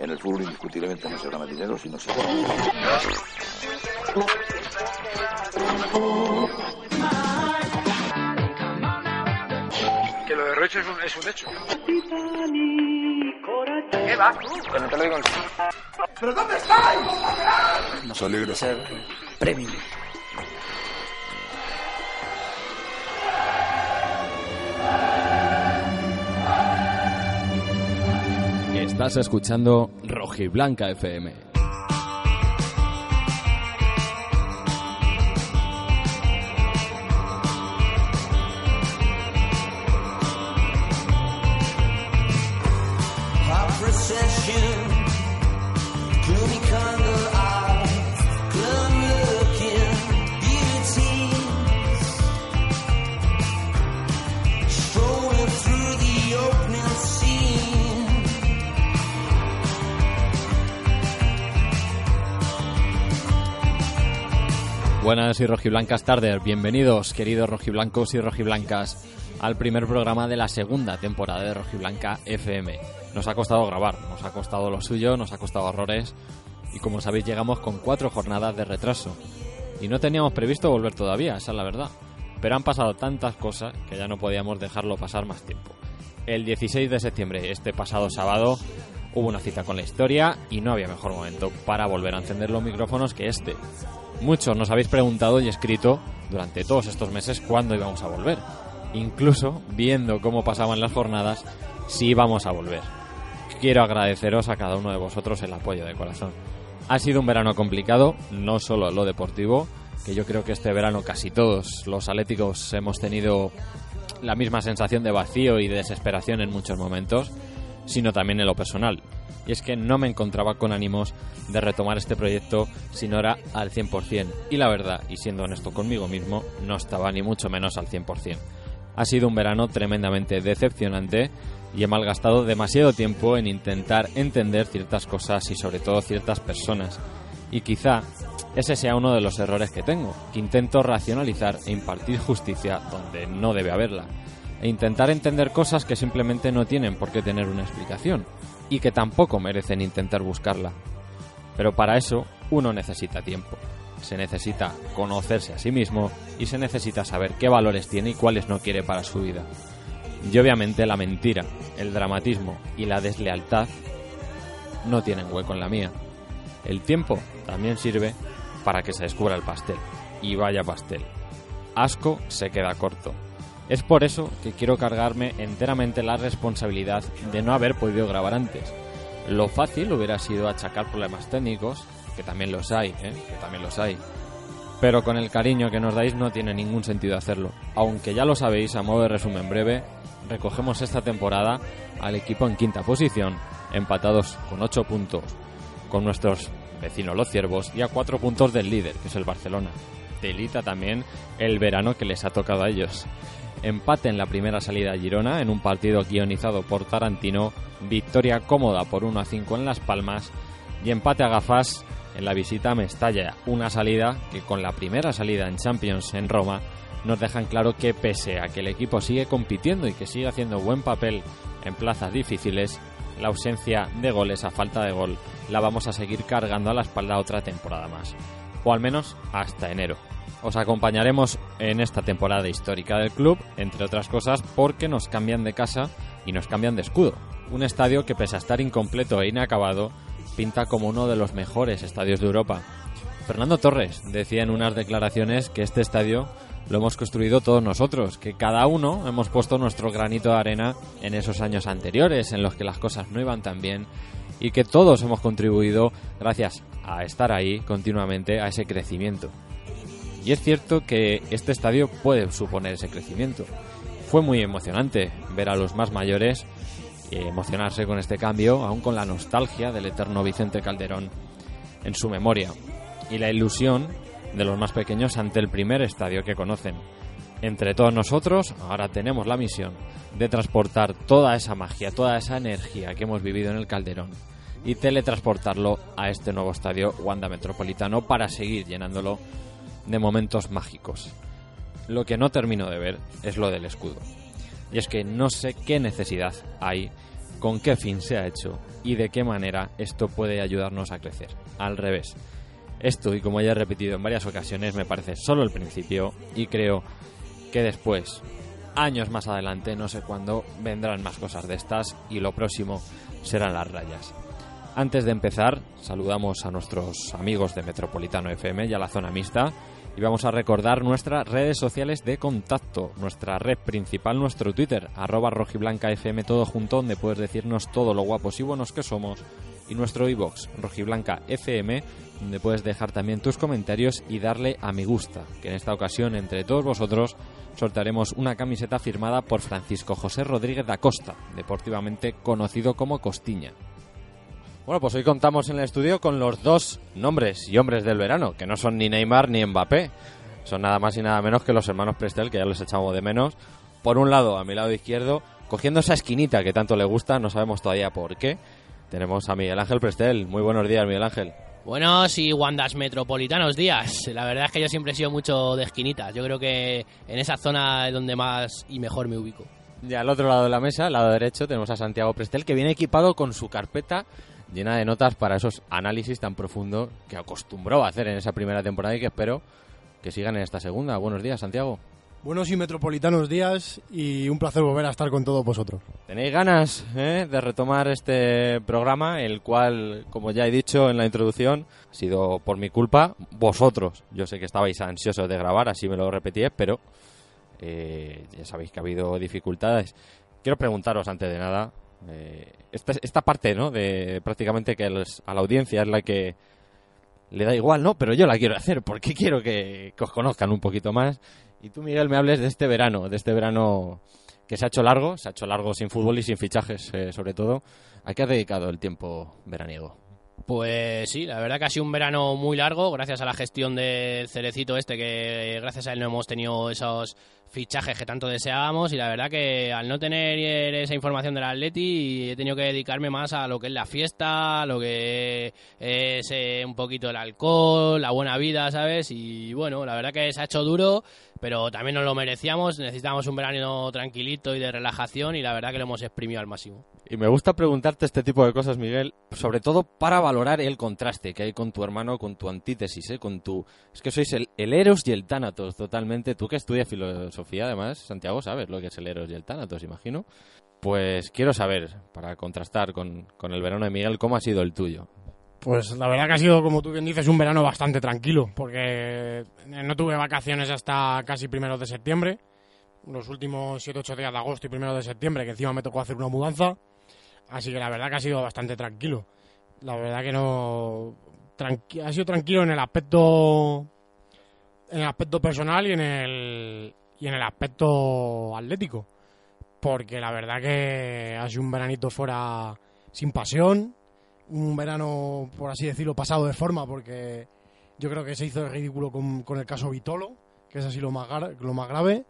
En el fútbol indiscutiblemente no se gana dinero si no se Que lo de Roche es un, es un hecho. ¿Qué va? Que no te lo digo en ¿Pero dónde estáis? Nos alegra ser premium. Estás escuchando Rojiblanca FM. Buenas y rojiblancas tardes, bienvenidos queridos rojiblancos y rojiblancas al primer programa de la segunda temporada de Rojiblanca FM. Nos ha costado grabar, nos ha costado lo suyo, nos ha costado horrores y como sabéis llegamos con cuatro jornadas de retraso. Y no teníamos previsto volver todavía, esa es la verdad. Pero han pasado tantas cosas que ya no podíamos dejarlo pasar más tiempo. El 16 de septiembre, este pasado sábado, hubo una cita con la historia y no había mejor momento para volver a encender los micrófonos que este. Muchos nos habéis preguntado y escrito durante todos estos meses cuándo íbamos a volver. Incluso viendo cómo pasaban las jornadas, si íbamos a volver. Quiero agradeceros a cada uno de vosotros el apoyo de corazón. Ha sido un verano complicado, no solo lo deportivo, que yo creo que este verano casi todos los atléticos hemos tenido la misma sensación de vacío y de desesperación en muchos momentos, sino también en lo personal. Y es que no me encontraba con ánimos de retomar este proyecto si no era al 100%. Y la verdad, y siendo honesto conmigo mismo, no estaba ni mucho menos al 100%. Ha sido un verano tremendamente decepcionante y he malgastado demasiado tiempo en intentar entender ciertas cosas y sobre todo ciertas personas. Y quizá ese sea uno de los errores que tengo, que intento racionalizar e impartir justicia donde no debe haberla, e intentar entender cosas que simplemente no tienen por qué tener una explicación, y que tampoco merecen intentar buscarla. Pero para eso uno necesita tiempo, se necesita conocerse a sí mismo y se necesita saber qué valores tiene y cuáles no quiere para su vida. Y obviamente la mentira, el dramatismo y la deslealtad no tienen hueco en la mía. El tiempo también sirve para que se descubra el pastel. Y vaya pastel. Asco se queda corto. Es por eso que quiero cargarme enteramente la responsabilidad de no haber podido grabar antes. Lo fácil hubiera sido achacar problemas técnicos, que también los hay, ¿eh? que también los hay. Pero con el cariño que nos dais no tiene ningún sentido hacerlo. Aunque ya lo sabéis, a modo de resumen breve, recogemos esta temporada al equipo en quinta posición, empatados con 8 puntos, con nuestros vecinos los ciervos y a 4 puntos del líder, que es el Barcelona. Delita también el verano que les ha tocado a ellos. Empate en la primera salida a Girona en un partido guionizado por Tarantino, victoria cómoda por 1 a 5 en Las Palmas y empate a gafas en la visita a Mestalla, una salida que con la primera salida en Champions en Roma nos dejan claro que pese a que el equipo sigue compitiendo y que sigue haciendo buen papel en plazas difíciles, la ausencia de goles a falta de gol la vamos a seguir cargando a la espalda otra temporada más, o al menos hasta enero. Os acompañaremos en esta temporada histórica del club, entre otras cosas porque nos cambian de casa y nos cambian de escudo. Un estadio que pese a estar incompleto e inacabado, pinta como uno de los mejores estadios de Europa. Fernando Torres decía en unas declaraciones que este estadio lo hemos construido todos nosotros, que cada uno hemos puesto nuestro granito de arena en esos años anteriores en los que las cosas no iban tan bien y que todos hemos contribuido gracias a estar ahí continuamente a ese crecimiento. Y es cierto que este estadio puede suponer ese crecimiento. Fue muy emocionante ver a los más mayores y emocionarse con este cambio, aún con la nostalgia del eterno Vicente Calderón en su memoria y la ilusión de los más pequeños ante el primer estadio que conocen. Entre todos nosotros, ahora tenemos la misión de transportar toda esa magia, toda esa energía que hemos vivido en el Calderón y teletransportarlo a este nuevo estadio Wanda Metropolitano para seguir llenándolo de momentos mágicos. Lo que no termino de ver es lo del escudo. Y es que no sé qué necesidad hay, con qué fin se ha hecho y de qué manera esto puede ayudarnos a crecer. Al revés. Esto, y como ya he repetido en varias ocasiones, me parece solo el principio y creo que después, años más adelante, no sé cuándo, vendrán más cosas de estas y lo próximo serán las rayas. Antes de empezar, saludamos a nuestros amigos de Metropolitano FM y a la zona mixta y vamos a recordar nuestras redes sociales de contacto, nuestra red principal, nuestro Twitter, arroba rojiblanca FM todo junto, donde puedes decirnos todo lo guapos y buenos que somos, y nuestro iBox, rojiblanca FM, donde puedes dejar también tus comentarios y darle a me gusta, que en esta ocasión entre todos vosotros sortearemos una camiseta firmada por Francisco José Rodríguez da Costa, deportivamente conocido como Costiña. Bueno, pues hoy contamos en el estudio con los dos nombres y hombres del verano, que no son ni Neymar ni Mbappé. Son nada más y nada menos que los hermanos Prestel, que ya los echamos de menos. Por un lado, a mi lado izquierdo, cogiendo esa esquinita que tanto le gusta, no sabemos todavía por qué, tenemos a Miguel Ángel Prestel. Muy buenos días, Miguel Ángel. Buenos y Wandas metropolitanos días. La verdad es que yo siempre he sido mucho de esquinitas. Yo creo que en esa zona es donde más y mejor me ubico. Y al otro lado de la mesa, al lado derecho, tenemos a Santiago Prestel, que viene equipado con su carpeta llena de notas para esos análisis tan profundos que acostumbró a hacer en esa primera temporada y que espero que sigan en esta segunda. Buenos días, Santiago. Buenos y metropolitanos días y un placer volver a estar con todos vosotros. ¿Tenéis ganas eh, de retomar este programa, el cual, como ya he dicho en la introducción, ha sido por mi culpa, vosotros. Yo sé que estabais ansiosos de grabar, así me lo repetí, pero eh, ya sabéis que ha habido dificultades. Quiero preguntaros antes de nada, eh, esta, esta parte, ¿no? De prácticamente que a la audiencia es la que le da igual, ¿no? Pero yo la quiero hacer porque quiero que, que os conozcan un poquito más. Y tú, Miguel, me hables de este verano, de este verano que se ha hecho largo, se ha hecho largo sin fútbol y sin fichajes, eh, sobre todo. ¿A qué has dedicado el tiempo veraniego? Pues sí, la verdad que ha sido un verano muy largo, gracias a la gestión del Cerecito este, que gracias a él no hemos tenido esos fichajes que tanto deseábamos y la verdad que al no tener esa información del Atleti he tenido que dedicarme más a lo que es la fiesta, lo que es eh, un poquito el alcohol, la buena vida, ¿sabes? Y bueno, la verdad que se ha hecho duro, pero también nos lo merecíamos, necesitábamos un verano tranquilito y de relajación y la verdad que lo hemos exprimido al máximo. Y me gusta preguntarte este tipo de cosas, Miguel, sobre todo para valorar el contraste que hay con tu hermano, con tu antítesis, ¿eh? con tu... Es que sois el, el Eros y el Tánatos, totalmente. Tú que estudias filosofía, además, Santiago, sabes lo que es el Eros y el Tánatos, imagino. Pues quiero saber, para contrastar con, con el verano de Miguel, cómo ha sido el tuyo. Pues la verdad que ha sido, como tú bien dices, un verano bastante tranquilo, porque no tuve vacaciones hasta casi primeros de septiembre, los últimos 7-8 días de agosto y primeros de septiembre, que encima me tocó hacer una mudanza, así que la verdad que ha sido bastante tranquilo. La verdad que no... ha sido tranquilo en el aspecto en el aspecto personal y en el y en el aspecto atlético porque la verdad que ha sido un veranito fuera sin pasión un verano, por así decirlo, pasado de forma, porque yo creo que se hizo el ridículo con, con el caso Vitolo, que es así lo más, lo más grave.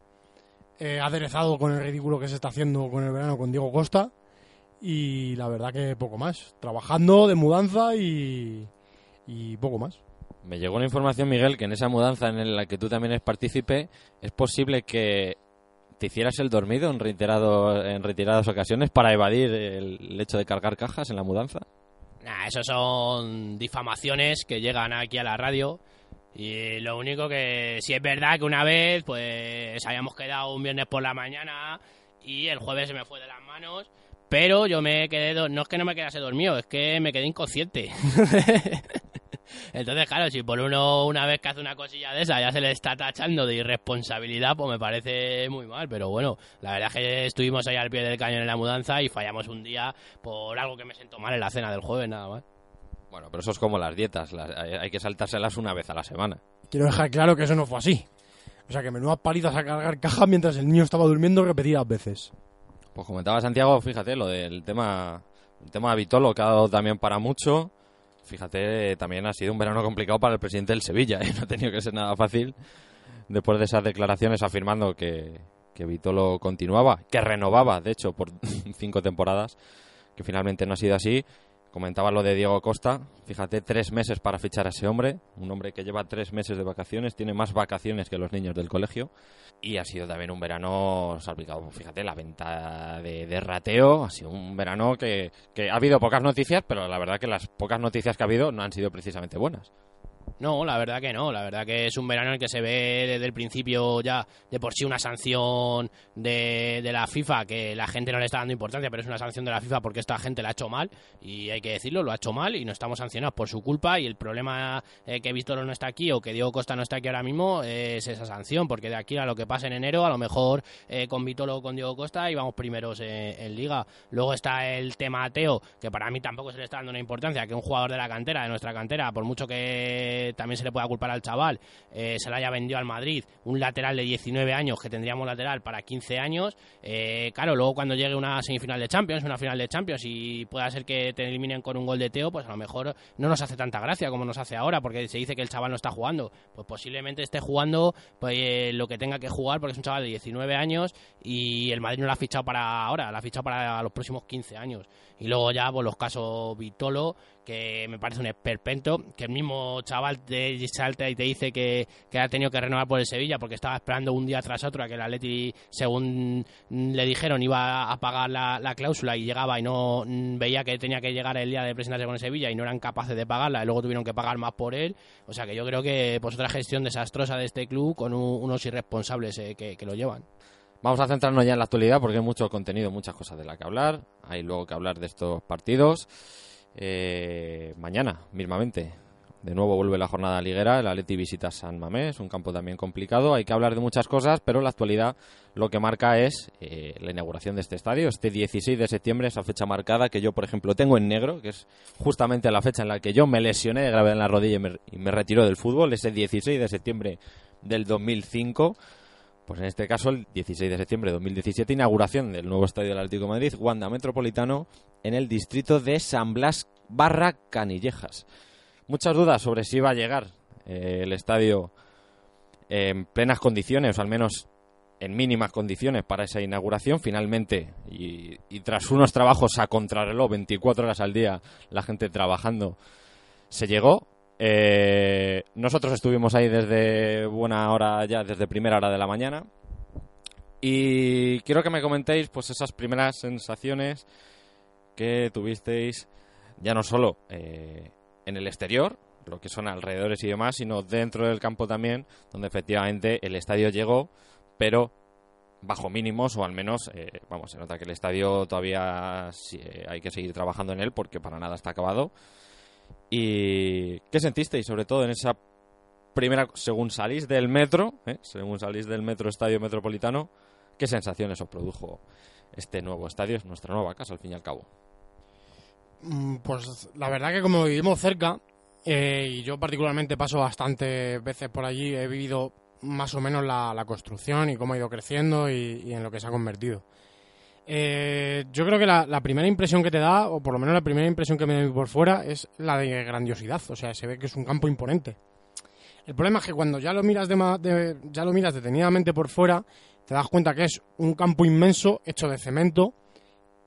Eh, aderezado con el ridículo que se está haciendo con el verano con Diego Costa. Y la verdad que poco más. Trabajando de mudanza y, y poco más. Me llegó una información, Miguel, que en esa mudanza en la que tú también eres partícipe, es posible que te hicieras el dormido en, reiterado, en retiradas ocasiones para evadir el, hecho de cargar cajas en la mudanza. Nah, eso son difamaciones que llegan aquí a la radio. Y lo único que sí es verdad que una vez, pues habíamos quedado un viernes por la mañana y el jueves se me fue de las manos. Pero yo me quedé, no es que no me quedase dormido, es que me quedé inconsciente. Entonces, claro, si por uno una vez que hace una cosilla de esa ya se le está tachando de irresponsabilidad, pues me parece muy mal. Pero bueno, la verdad es que estuvimos ahí al pie del cañón en la mudanza y fallamos un día por algo que me sentó mal en la cena del jueves, nada más. Bueno, pero eso es como las dietas, las- hay hay que saltárselas una vez a la semana. Quiero dejar claro que eso no fue así. O sea que menudas palizas a cargar cajas mientras el niño estaba durmiendo repetidas veces. Pues comentaba Santiago, fíjate, lo del tema, el tema de Vitolo que ha dado también para mucho. Fíjate, también ha sido un verano complicado para el presidente del Sevilla, ¿eh? no ha tenido que ser nada fácil después de esas declaraciones afirmando que, que Vitolo continuaba, que renovaba, de hecho, por cinco temporadas, que finalmente no ha sido así. Comentaba lo de Diego Costa, fíjate, tres meses para fichar a ese hombre, un hombre que lleva tres meses de vacaciones, tiene más vacaciones que los niños del colegio, y ha sido también un verano salpicado, fíjate, la venta de, de rateo, ha sido un verano que, que ha habido pocas noticias, pero la verdad que las pocas noticias que ha habido no han sido precisamente buenas. No, la verdad que no. La verdad que es un verano en el que se ve desde el principio ya de por sí una sanción de, de la FIFA que la gente no le está dando importancia, pero es una sanción de la FIFA porque esta gente la ha hecho mal y hay que decirlo, lo ha hecho mal y no estamos sancionados por su culpa y el problema eh, que Víctor no está aquí o que Diego Costa no está aquí ahora mismo es esa sanción porque de aquí a lo que pase en enero a lo mejor eh, con Vitolo o con Diego Costa íbamos primeros en, liga. Luego está el tema Teo que para mí tampoco se le está dando una importancia que un jugador de la cantera, de nuestra cantera, por mucho que también se le pueda culpar al chaval, eh, se le haya vendido al Madrid un lateral de 19 años que tendríamos lateral para 15 años. Eh, claro, luego cuando llegue una semifinal de Champions, una final de Champions y pueda ser que te eliminen con un gol de Teo, pues a lo mejor no nos hace tanta gracia como nos hace ahora, porque se dice que el chaval no está jugando. Pues posiblemente esté jugando pues, eh, lo que tenga que jugar, porque es un chaval de 19 años y el Madrid no lo ha fichado para ahora, lo ha fichado para los próximos 15 años. Y luego ya, pues los casos Vitolo, que me parece un esperpento, que el mismo chaval te salta y te dice que, que ha tenido que renovar por el Sevilla porque estaba esperando un día tras otro a que el Atleti, según le dijeron, iba a pagar la, la cláusula y llegaba y no mm, veía que tenía que llegar el día de presentarse con el Sevilla y no eran capaces de pagarla y luego tuvieron que pagar más por él. O sea que yo creo que pues otra gestión desastrosa de este club con un- unos irresponsables eh, que, que lo llevan. Vamos a centrarnos ya en la actualidad porque hay mucho contenido, muchas cosas de las que hablar. Hay luego que hablar de estos partidos. Eh, mañana, mismamente, de nuevo vuelve la jornada liguera. El Atleti visita San Mamés, un campo también complicado. Hay que hablar de muchas cosas, pero la actualidad lo que marca es eh, la inauguración de este estadio. Este 16 de septiembre, esa fecha marcada que yo, por ejemplo, tengo en negro, que es justamente la fecha en la que yo me lesioné de gravedad en la rodilla y me, y me retiró del fútbol. Ese 16 de septiembre del 2005. Pues en este caso, el 16 de septiembre de 2017, inauguración del nuevo estadio del Atlético de Madrid, Wanda Metropolitano, en el distrito de San Blas barra Canillejas. Muchas dudas sobre si va a llegar eh, el estadio en plenas condiciones, o al menos en mínimas condiciones para esa inauguración. Finalmente, y, y tras unos trabajos a contrarreloj, 24 horas al día, la gente trabajando, se llegó. Eh, nosotros estuvimos ahí desde buena hora ya, desde primera hora de la mañana. Y quiero que me comentéis pues esas primeras sensaciones que tuvisteis ya no solo eh, en el exterior, lo que son alrededores y demás, sino dentro del campo también, donde efectivamente el estadio llegó, pero bajo mínimos o al menos, eh, vamos, se nota que el estadio todavía eh, hay que seguir trabajando en él porque para nada está acabado. ¿Y qué sentisteis sobre todo en esa primera, según salís del metro, eh, según salís del metro estadio metropolitano, qué sensaciones os produjo este nuevo estadio, es nuestra nueva casa al fin y al cabo? Mm, Pues la verdad que como vivimos cerca, eh, y yo particularmente paso bastantes veces por allí, he vivido más o menos la, construcción y cómo ha ido creciendo y en lo que se ha convertido. Eh, yo creo que la, primera impresión que te da, o por lo menos la primera impresión que me da por fuera, es la de grandiosidad. O sea, se ve que es un campo imponente. El problema es que cuando ya lo miras, de de- ya lo miras detenidamente por fuera, te das cuenta que es un campo inmenso hecho de cemento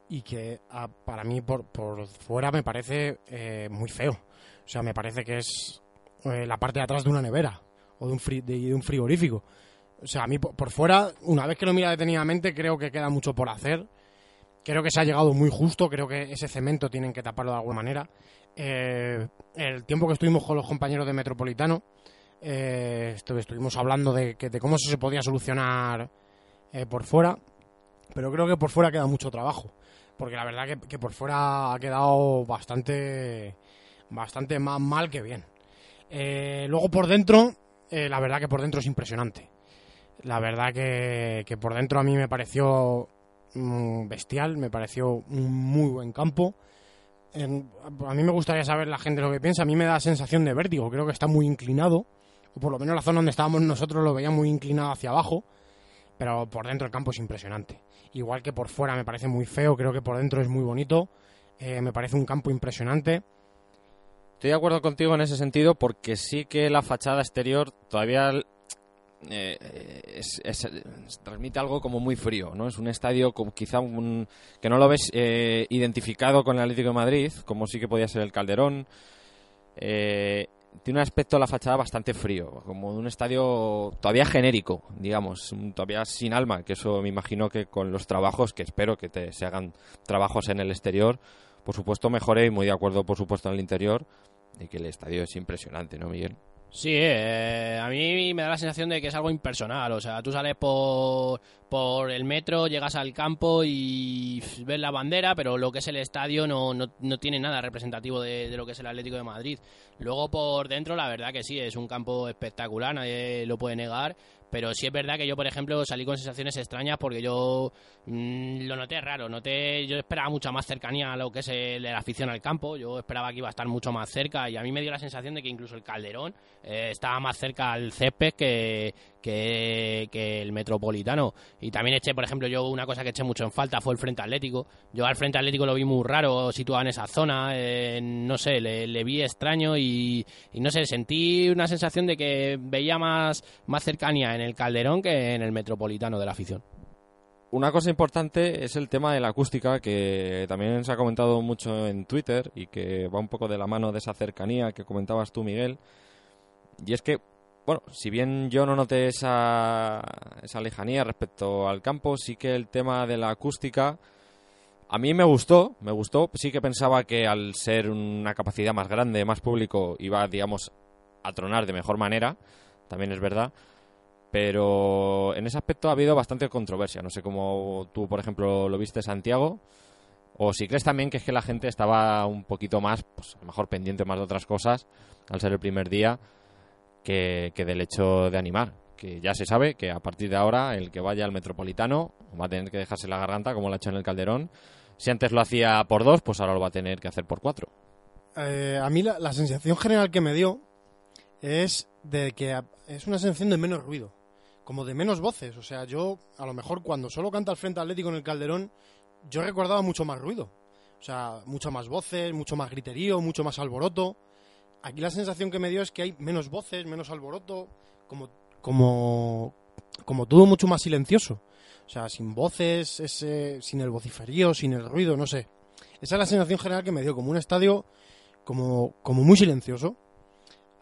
y que ah, para mí por, por fuera me parece eh, muy feo. O sea, me parece que es eh, la parte de atrás de una nevera o de un, fri- de un frigorífico. O sea, a mí por, fuera, una vez que lo mira detenidamente, creo que queda mucho por hacer. Creo que se ha llegado muy justo, creo que ese cemento tienen que taparlo de alguna manera. Eh, el tiempo que estuvimos con los compañeros de Metropolitano, eh, estu- estuvimos hablando de, cómo eso se podía solucionar eh, por fuera, pero creo que por fuera queda mucho trabajo, porque la verdad que, que por fuera ha quedado bastante, bastante más mal que bien. Luego por dentro, la verdad que por dentro es impresionante. La verdad que, que por dentro a mí me pareció mm, bestial, me pareció un muy buen campo. A mí me gustaría saber la gente lo que piensa. A mí me da sensación de vértigo. Creo que está muy inclinado. O por lo menos la zona donde estábamos nosotros lo veía muy inclinado hacia abajo. pero por dentro el campo es impresionante. Igual que por fuera me parece muy feo, creo que por dentro es muy bonito. Eh, me parece un campo impresionante. Estoy de acuerdo contigo en ese sentido porque sí que la fachada exterior todavía eh, es- es- transmite algo como muy frío, ¿no? Es un estadio como quizá un- que no lo ves eh, identificado con el Atlético de Madrid, como sí que podía ser el Calderón. Eh, tiene un aspecto la fachada bastante frío, como de un estadio todavía genérico, digamos, todavía sin alma, que eso me imagino que con los trabajos, que espero que te, se hagan trabajos en el exterior, por supuesto mejore y muy de acuerdo, por supuesto, en el interior, de que el estadio es impresionante, ¿no, Miguel? Sí, eh, a mí me da la sensación de que es algo impersonal. O sea, tú sales por, por el metro, llegas al campo y ves la bandera, pero lo que es el estadio no, no, no tiene nada representativo de, de lo que es el Atlético de Madrid. Luego por dentro, la verdad que sí, es un campo espectacular, nadie lo puede negar. Pero sí es verdad que yo, por ejemplo, salí con sensaciones extrañas porque yo mm, lo noté raro. Noté, yo esperaba mucha más cercanía a lo que es el, la afición al campo. Yo esperaba que iba a estar mucho más cerca y a mí me dio la sensación de que incluso el Calderón eh, estaba más cerca al césped que, que, el Metropolitano. Y también eché, por ejemplo, yo una cosa que eché mucho en falta fue el Frente Atlético. Yo al Frente Atlético lo vi muy raro situado en esa zona. eh, no sé, le, le vi extraño y, y no sé, sentí una sensación de que veía más, más cercanía en el Calderón que en el Metropolitano de la afición. Una cosa importante es el tema de la acústica, que también se ha comentado mucho en Twitter y que va un poco de la mano de esa cercanía que comentabas tú, Miguel. Y es que, bueno, si bien yo no noté esa, esa lejanía respecto al campo, sí que el tema de la acústica a mí me gustó, me gustó. Sí que pensaba que al ser una capacidad más grande, más público, iba, digamos, a tronar de mejor manera. También es verdad. Pero en ese aspecto ha habido bastante controversia. No sé cómo tú, por ejemplo, lo viste, Santiago. O si crees también que es que la gente estaba un poquito más, pues a lo mejor pendiente más de otras cosas, al ser el primer día, que, que del hecho de animar. Que ya se sabe que a partir de ahora el que vaya al Metropolitano va a tener que dejarse la garganta, como lo ha hecho en el Calderón. Si antes lo hacía por dos, pues ahora lo va a tener que hacer por cuatro. Eh, a mí la, la sensación general que me dio es de que es una sensación de menos ruido, como de menos voces. O sea, yo a lo mejor cuando solo canta el Frente Atlético en el Calderón, yo recordaba mucho más ruido. O sea, muchas más voces, mucho más griterío, mucho más alboroto. Aquí la sensación que me dio es que hay menos voces, menos alboroto, como, como, como todo mucho más silencioso. O sea, sin voces, ese, sin el vociferío, sin el ruido, no sé. Esa es la sensación general que me dio, como un estadio como, como muy silencioso.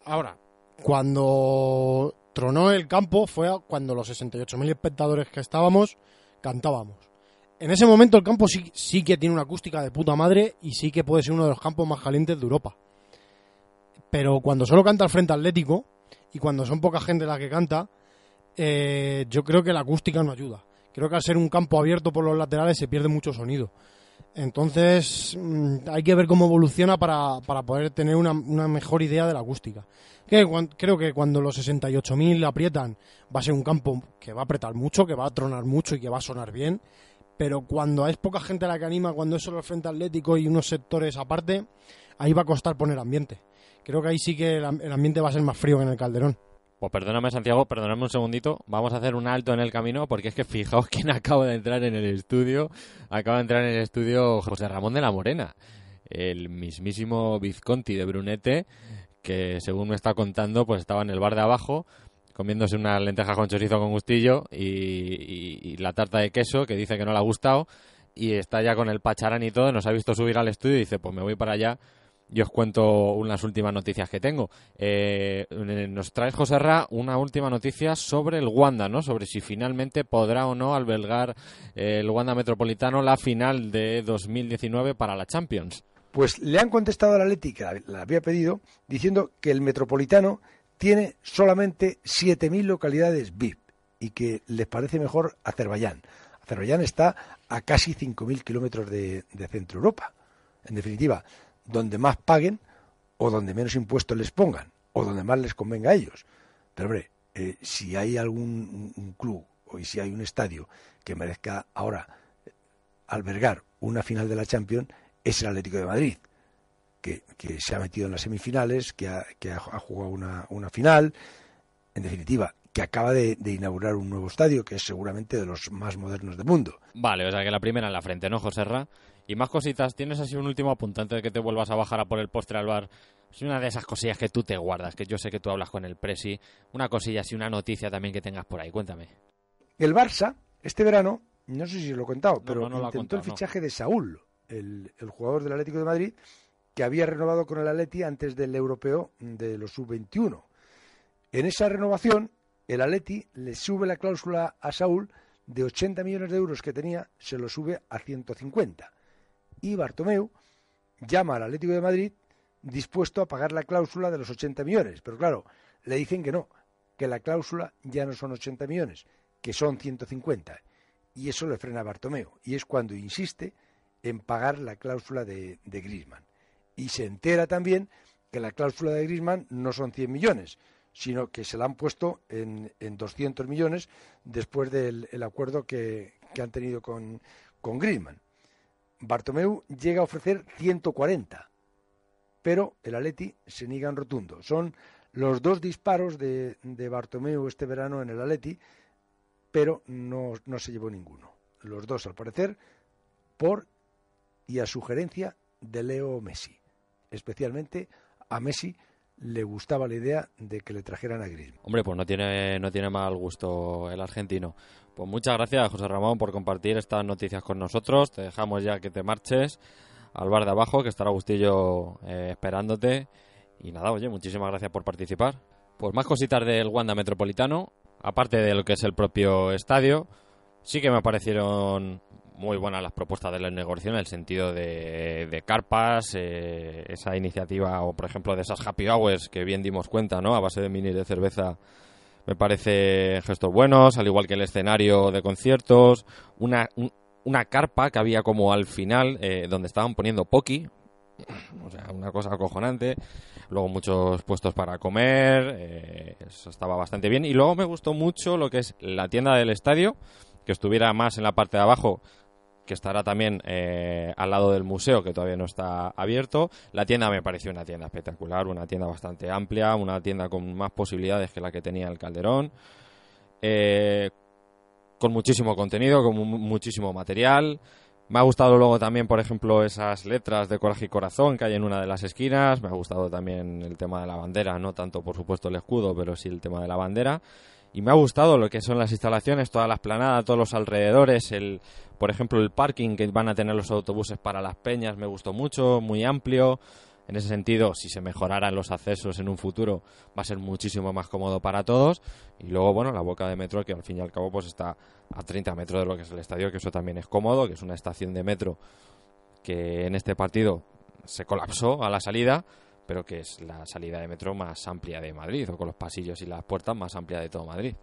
Ahora, cuando tronó el campo fue cuando los 68.000 espectadores que estábamos cantábamos. En ese momento el campo sí, sí que tiene una acústica de puta madre y sí que puede ser uno de los campos más calientes de Europa. Pero cuando solo canta el Frente Atlético y cuando son poca gente la que canta, eh, yo creo que la acústica no ayuda. Creo que al ser un campo abierto por los laterales se pierde mucho sonido. Entonces mm, hay que ver cómo evoluciona para, para poder tener una, una mejor idea de la acústica. Que cuan- creo que cuando los 68.000 aprietan va a ser un campo que va a apretar mucho, que va a tronar mucho y que va a sonar bien. Pero cuando es poca gente la que anima, cuando es solo el Frente Atlético y unos sectores aparte, ahí va a costar poner ambiente. Creo que ahí sí que el, am- el ambiente va a ser más frío que en el Calderón. Pues perdóname, Santiago, perdóname un segundito. Vamos a hacer un alto en el camino porque es que fijaos quién acaba de entrar en el estudio. Acaba de entrar en el estudio José Ramón de la Morena, el mismísimo Vizconti de Brunete, que según me está contando, pues estaba en el bar de abajo comiéndose unas lentejas con chorizo con gustillo y- y la tarta de queso que dice que no le ha gustado y está ya con el pacharán y todo, nos ha visto subir al estudio y dice, pues me voy para allá y os cuento unas últimas noticias que tengo. Eh, nos trae José Ra una última noticia sobre el Wanda, ¿no? Sobre si finalmente podrá o no albergar eh, el Wanda Metropolitano la final de 2019 para la Champions. Pues le han contestado a la Atlética, la había pedido, diciendo que el Metropolitano tiene solamente 7.000 localidades VIP y que les parece mejor Azerbaiyán. Azerbaiyán está a casi 5.000 kilómetros de, de Centro Europa. En definitiva, donde más paguen o donde menos impuestos les pongan o donde más les convenga a ellos. Pero hombre, eh, si hay algún club o si hay un estadio que merezca ahora eh, albergar una final de la Champions, es el Atlético de Madrid, que, que se ha metido en las semifinales, que ha, que ha, jugado una, una final, en definitiva, que acaba de, de inaugurar un nuevo estadio, que es seguramente de los más modernos del mundo. Vale, o sea que la primera en la frente, ¿no, Joserra? Y más cositas, ¿tienes así un último apunte antes de que te vuelvas a bajar a por el postre al bar? Es una de esas cosillas que tú te guardas, que yo sé que tú hablas con el Presi. Una cosilla así, una noticia también que tengas por ahí, cuéntame. El Barça, este verano, no sé si os lo he contado, pero no, no intentó contado, el fichaje de Saúl, el, el jugador del Atlético de Madrid, que había renovado con el Atleti antes del europeo de los sub-21. En esa renovación, el Atleti le sube la cláusula a Saúl de 80 millones de euros que tenía, se lo sube a 150. Y Bartomeu llama al Atlético de Madrid dispuesto a pagar la cláusula de los 80 millones. Pero claro, le dicen que no, que la cláusula ya no son 80 millones, que son 150. Y eso le frena a Bartomeu. Y es cuando insiste en pagar la cláusula de, de Griezmann. Y se entera también que la cláusula de Griezmann no son 100 millones, sino que se la han puesto en, en 200 millones después del el acuerdo que, que han tenido con, con Griezmann. Bartomeu llega a ofrecer 140, pero el Atleti se niega en rotundo. Son los dos disparos de, de Bartomeu este verano en el Atleti, pero no, no se llevó ninguno. Los dos, al parecer, por y a sugerencia de Leo Messi. Especialmente a Messi le gustaba la idea de que le trajeran a Griezmann. Hombre, pues no tiene, no tiene mal gusto el argentino. Pues muchas gracias, José Ramón, por compartir estas noticias con nosotros. Te dejamos ya que te marches al bar de abajo, que estará Agustillo eh, esperándote. Y nada, oye, muchísimas gracias por participar. Pues más cositas del Wanda Metropolitano, aparte de lo que es el propio estadio, sí que me parecieron muy buenas las propuestas de la negociación en el sentido de, de carpas, eh, esa iniciativa, o por ejemplo de esas happy hours que bien dimos cuenta, ¿no? A base de mini de cerveza, me parece gestos buenos, al igual que el escenario de conciertos, una, un- una carpa que había como al final, eh, donde estaban poniendo poki, o sea, una cosa acojonante. Luego muchos puestos para comer, eh, eso estaba bastante bien. Y luego me gustó mucho lo que es la tienda del estadio, que estuviera más en la parte de abajo, que estará también eh, al lado del museo, que todavía no está abierto. La tienda me pareció una tienda espectacular, una tienda bastante amplia, una tienda con más posibilidades que la que tenía el Calderón. Eh, con muchísimo contenido, con mu- muchísimo material. Me ha gustado luego también, por ejemplo, esas letras de coraje y corazón que hay en una de las esquinas. Me ha gustado también el tema de la bandera, no tanto por supuesto el escudo, pero sí el tema de la bandera. Y me ha gustado lo que son las instalaciones, toda la esplanada, todos los alrededores, el, por ejemplo, el parking que van a tener los autobuses para las peñas, me gustó mucho, muy amplio. En ese sentido, si se mejoraran los accesos en un futuro, va a ser muchísimo más cómodo para todos. Y luego, bueno, la boca de metro, que al fin y al cabo pues está a 30 metros de lo que es el estadio, que eso también es cómodo, que es una estación de metro que en este partido se colapsó a la salida, pero que es la salida de metro más amplia de Madrid, o con los pasillos y las puertas más amplia de todo Madrid.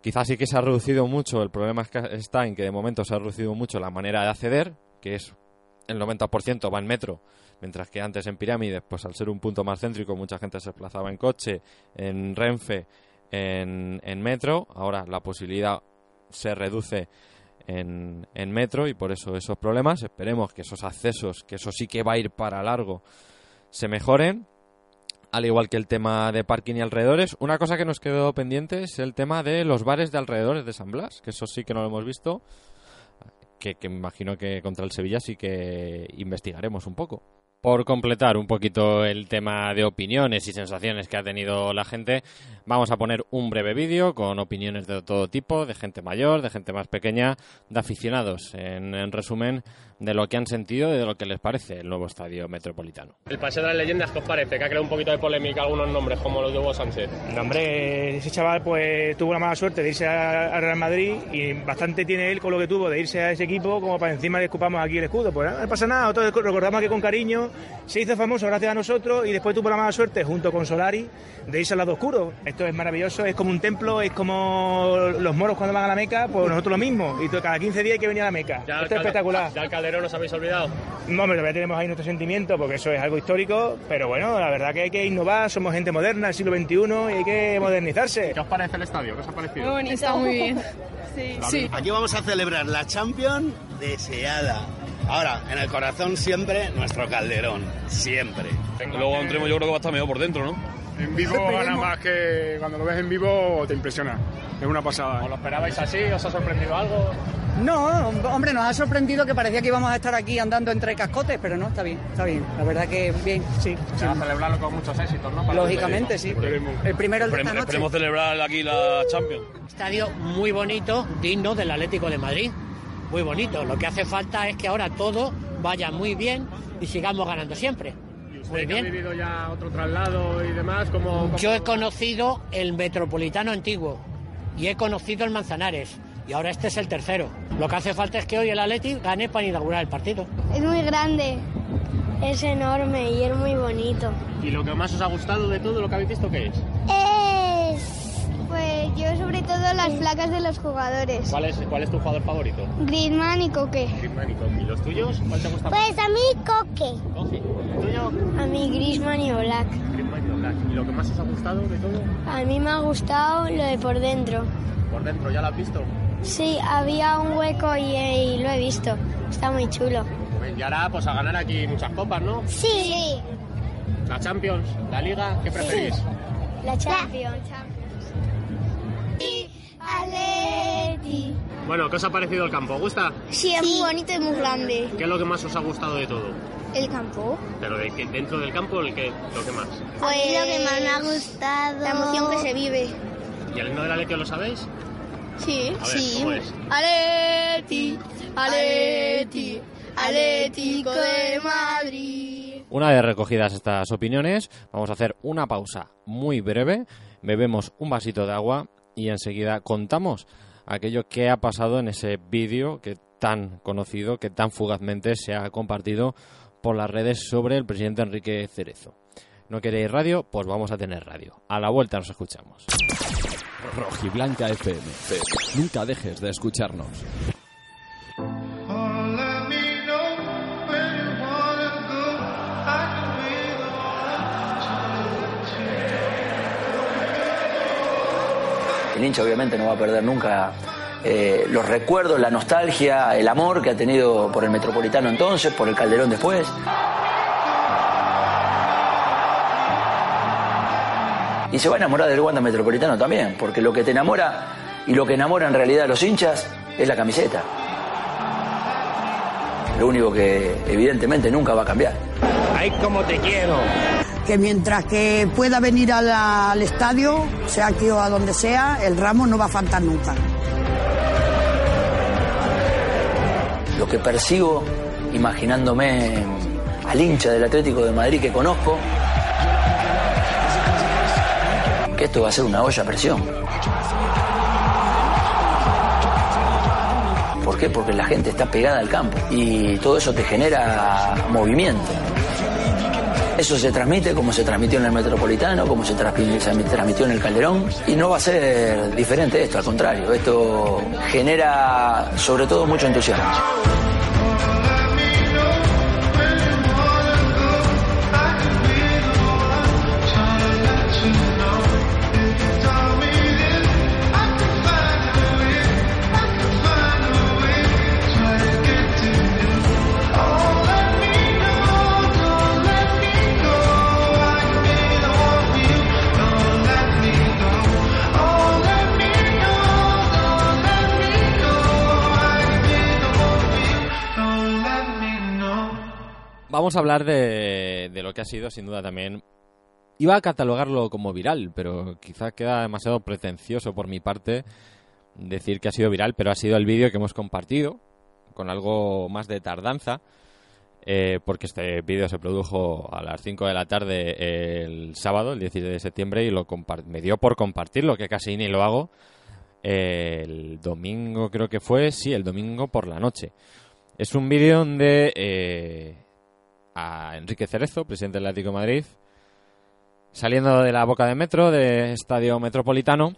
Quizás sí que se ha reducido mucho, el problema está en que de momento se ha reducido mucho la manera de acceder, que es el 90% va en metro, mientras que antes en Pirámides, pues al ser un punto más céntrico, mucha gente se desplazaba en coche, en Renfe, en, en metro. Ahora la posibilidad se reduce en, en metro y por eso esos problemas. Esperemos que esos accesos, que eso sí que va a ir para largo, se mejoren. Al igual que el tema de parking y alrededores. Una cosa que nos quedó pendiente es el tema de los bares de alrededores de San Blas, que eso sí que no lo hemos visto. Que, que me imagino que contra el Sevilla sí que investigaremos un poco. Por completar un poquito el tema de opiniones y sensaciones que ha tenido la gente, vamos a poner un breve vídeo con opiniones de todo tipo, de gente mayor, de gente más pequeña, de aficionados, en, en resumen, de lo que han sentido y de lo que les parece el nuevo estadio metropolitano. El paseo de las leyendas, ¿qué os parece? Que ha creado un poquito de polémica algunos nombres, como los de Hugo Sánchez. No, hombre, ese chaval pues tuvo la mala suerte de irse a- al Real Madrid y bastante tiene él con lo que tuvo de irse a ese equipo como para encima le escupamos aquí el escudo. Pues no pasa nada, nosotros recordamos que con cariño se hizo famoso gracias a nosotros y después tuvo la mala suerte junto con Solari de irse al lado oscuro. Esto es maravilloso, es como un templo, es como los moros cuando van a la Meca, pues nosotros lo mismo. Y cada 15 días hay que venir a la Meca. Ya Esto es espectacular. Ya el Calderón os habéis olvidado. No, hombre, todavía tenemos ahí nuestro sentimiento porque eso es algo histórico, pero bueno, la verdad que hay que innovar, somos gente moderna, del siglo XXI y hay que modernizarse. ¿Qué os parece el estadio? ¿Qué os ha parecido? Muy bonito. Está muy bien. Sí. sí. Aquí vamos a celebrar la Champions deseada. Ahora, en el corazón siempre nuestro Calderón, siempre. Luego entremos yo creo que va a estar mejor por dentro, ¿no? En vivo gana Esperemos. más que cuando lo ves en vivo te impresiona. Es una pasada. ¿Os lo esperabais así? ¿Os ha sorprendido algo? No, hombre, nos ha sorprendido que parecía que íbamos a estar aquí andando entre cascotes, pero no, está bien, está bien. La verdad que bien, sí. sí. A celebrarlo con muchos éxitos, ¿no? Para Lógicamente, sí. El primero el de esta noche. celebrar aquí la Champions. Estadio muy bonito, digno del Atlético de Madrid. Muy bonito. Lo que hace falta es que ahora todo vaya muy bien y sigamos ganando siempre. Muy ¿Usted que ha bien. vivido ya otro traslado y demás? ¿cómo, cómo- Yo he conocido el Metropolitano antiguo y he conocido el Manzanares y ahora este es el tercero. Lo que hace falta es que hoy el Atleti gane para inaugurar el partido. Es muy grande, es enorme y es muy bonito. ¿Y lo que más os ha gustado de todo lo que habéis visto qué es? Pues yo sobre todo las placas de los jugadores. ¿Cuál es, cuál es tu jugador favorito? Griezmann y Coque. Griezmann y Coque. ¿Y los tuyos? ¿Cuál te gusta más? Pues a mí Coque. Coque. ¿El tuyo? A mí Griezmann y Oblak. Griezmann y Oblak. ¿Y lo que más os ha gustado de todo? A mí me ha gustado lo de por dentro. Por dentro, ¿ya lo has visto? Sí, había un hueco y, y lo he visto. Está muy chulo. Y ahora pues a ganar aquí muchas copas, ¿no? Sí. La Champions, la Liga, ¿qué preferís? La Champions. Atleti. Bueno, ¿qué os ha parecido el campo? ¿Gusta? Sí, es muy bonito y muy grande. ¿Qué es lo que más os ha gustado de todo? El campo. Pero de que dentro del campo, ¿el qué? ¿lo que más? Pues lo que más me ha gustado. La emoción que se vive. ¿Y el himno del Atleti lo sabéis? Sí, A ver, ¿cómo es? Aleti, Aleti, Atlético de Madrid. Una vez recogidas estas opiniones, vamos a hacer una pausa muy breve, bebemos un vasito de agua y enseguida contamos aquello que ha pasado en ese vídeo que tan conocido, que tan fugazmente se ha compartido por las redes sobre el presidente Enrique Cerezo. ¿No queréis radio? Pues vamos a tener radio. A la vuelta nos escuchamos. Rojiblanca FM. Nunca dejes de escucharnos. El hincha obviamente no va a perder nunca eh, los recuerdos, la nostalgia, el amor que ha tenido por el Metropolitano entonces, por el Calderón después. Y se va a enamorar del Wanda Metropolitano también, porque lo que te enamora y lo que enamora en realidad a los hinchas es la camiseta. Lo único que evidentemente nunca va a cambiar. ¡Ay, cómo te quiero! Que mientras que pueda venir al estadio, sea aquí o a donde sea, el ramo no va a faltar nunca. Lo que percibo imaginándome al hincha del Atlético de Madrid que conozco, que esto va a ser una olla a presión. ¿Por qué? Porque la gente está pegada al campo y todo eso te genera movimiento. Eso se transmite como se transmitió en el Metropolitano, como se transmi- se transmitió en el Calderón y no va a ser diferente esto, al contrario, esto genera sobre todo mucho entusiasmo. Vamos a hablar de, lo que ha sido, sin duda también. Iba a catalogarlo como viral, pero quizá queda demasiado pretencioso por mi parte decir que ha sido viral, pero ha sido el vídeo que hemos compartido con algo más de tardanza, eh, porque este vídeo se produjo a las 5 de la tarde el sábado, el 17 de septiembre, y lo me dio por compartirlo, que casi ni lo hago. el domingo creo que fue, sí, el domingo por la noche. Es un vídeo donde eh, a Enrique Cerezo, presidente del Atlético Madrid, saliendo de la boca de metro de Estadio Metropolitano,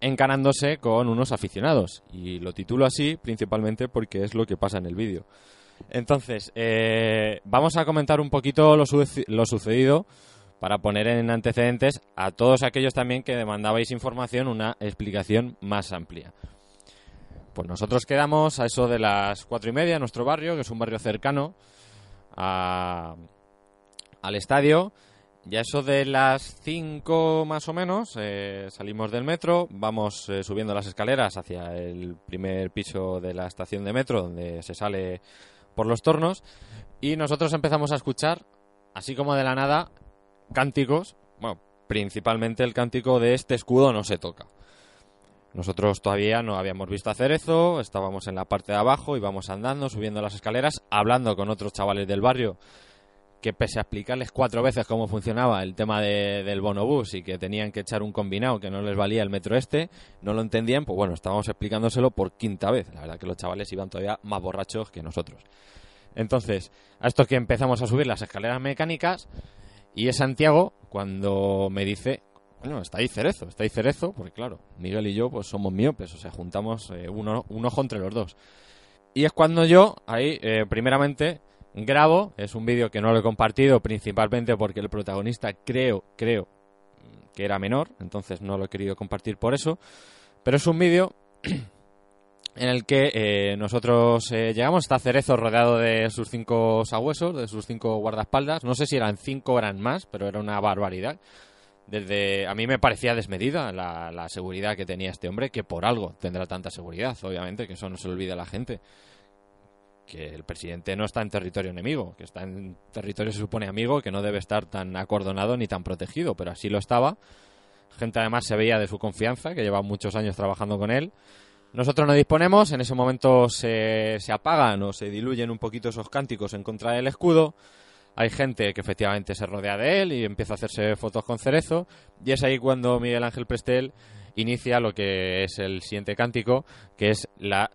encarándose con unos aficionados. Y lo titulo así principalmente porque es lo que pasa en el vídeo. Entonces, eh, vamos a comentar un poquito lo, lo sucedido para poner en antecedentes a todos aquellos también que demandabais información una explicación más amplia. Pues nosotros quedamos a eso de las cuatro y media en nuestro barrio, que es un barrio cercano a- al estadio. Y a eso de las 5 más o menos eh, salimos del metro, vamos eh, subiendo las escaleras hacia el primer piso de la estación de metro donde se sale por los tornos y nosotros empezamos a escuchar, así como de la nada, cánticos, bueno, principalmente el cántico de este escudo no se toca. Nosotros todavía no habíamos visto a Cerezo, estábamos en la parte de abajo, íbamos andando, subiendo las escaleras, hablando con otros chavales del barrio que pese a explicarles cuatro veces cómo funcionaba el tema de- del bonobús y que tenían que echar un combinado que no les valía el metro este, no lo entendían, pues bueno, estábamos explicándoselo por quinta vez. La verdad que los chavales iban todavía más borrachos que nosotros. Entonces, a esto que empezamos a subir las escaleras mecánicas y es Santiago cuando me dice, bueno, está ahí Cerezo, está ahí Cerezo, porque claro, Miguel y yo pues somos miopes, o sea, juntamos eh, uno, un ojo entre los dos. Y es cuando yo, ahí, eh, primeramente, grabo, es un vídeo que no lo he compartido principalmente porque el protagonista creo, creo que era menor, entonces no lo he querido compartir por eso, pero es un vídeo en el que eh, nosotros eh, llegamos, está Cerezo rodeado de sus cinco sabuesos, de sus cinco guardaespaldas, no sé si eran cinco o eran más, pero era una barbaridad. Desde, a mí me parecía desmedida la, seguridad que tenía este hombre, que por algo tendrá tanta seguridad, obviamente, que eso no se le olvida a la gente que el presidente no está en territorio enemigo, que está en territorio se supone amigo, que no debe estar tan acordonado ni tan protegido, pero así lo estaba. Gente además se veía de su confianza, que lleva muchos años trabajando con él. Nosotros no disponemos, en ese momento se, se apagan o se diluyen un poquito esos cánticos en contra del escudo. Hay gente que efectivamente se rodea de él y empieza a hacerse fotos con Cerezo. Y es ahí cuando Miguel Ángel Prestel inicia lo que es el siguiente cántico, que es la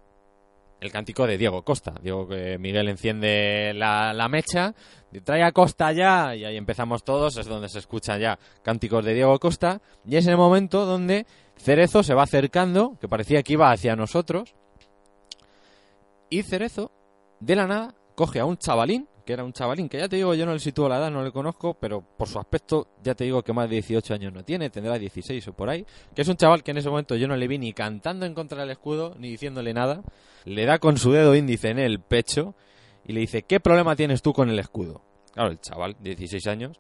el cántico de Diego Costa. Diego que Miguel enciende la, mecha, trae a Costa ya, y ahí empezamos todos, es donde se escuchan ya cánticos de Diego Costa, y es el momento donde Cerezo se va acercando, que parecía que iba hacia nosotros, y Cerezo, de la nada, coge a un chavalín, que era un chavalín, que ya te digo, yo no le sitúo la edad, no le conozco, pero por su aspecto ya te digo que más de 18 años no tiene, tendrá 16 o por ahí, que es un chaval que en ese momento yo no le vi ni cantando en contra del escudo, ni diciéndole nada, le da con su dedo índice en el pecho y le dice, ¿qué problema tienes tú con el escudo? Claro, el chaval, 16 años,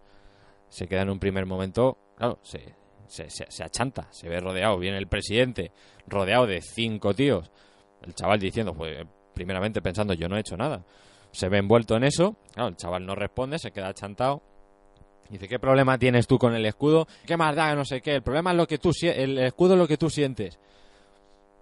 se queda en un primer momento, claro, se, se, se, se achanta, se ve rodeado, viene el presidente, rodeado de cinco tíos, el chaval diciendo, pues primeramente pensando, yo no he hecho nada, se ve envuelto en eso, claro, el chaval no responde, se queda achantado, dice, ¿qué problema tienes tú con el escudo? ¿Qué más da? No sé qué, el problema es lo que tú, el escudo es lo que tú sientes.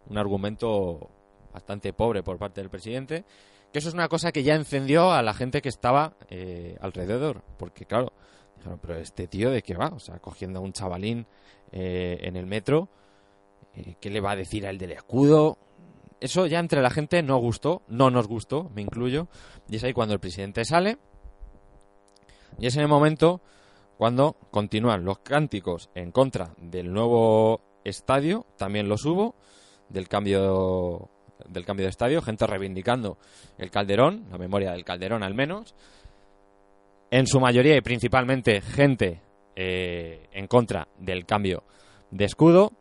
Un argumento bastante pobre por parte del presidente, que eso es una cosa que ya encendió a la gente que estaba eh, alrededor, porque claro, dijeron, pero este tío de qué va, o sea, cogiendo a un chavalín eh, en el metro, eh, ¿qué le va a decir al del escudo? Eso ya entre la gente no gustó, no nos gustó, me incluyo, y es ahí cuando el presidente sale, y es en el momento cuando continúan los cánticos en contra del nuevo estadio, también los hubo, del cambio del cambio de estadio, gente reivindicando el Calderón, la memoria del Calderón al menos, en su mayoría y principalmente gente eh, en contra del cambio de escudo,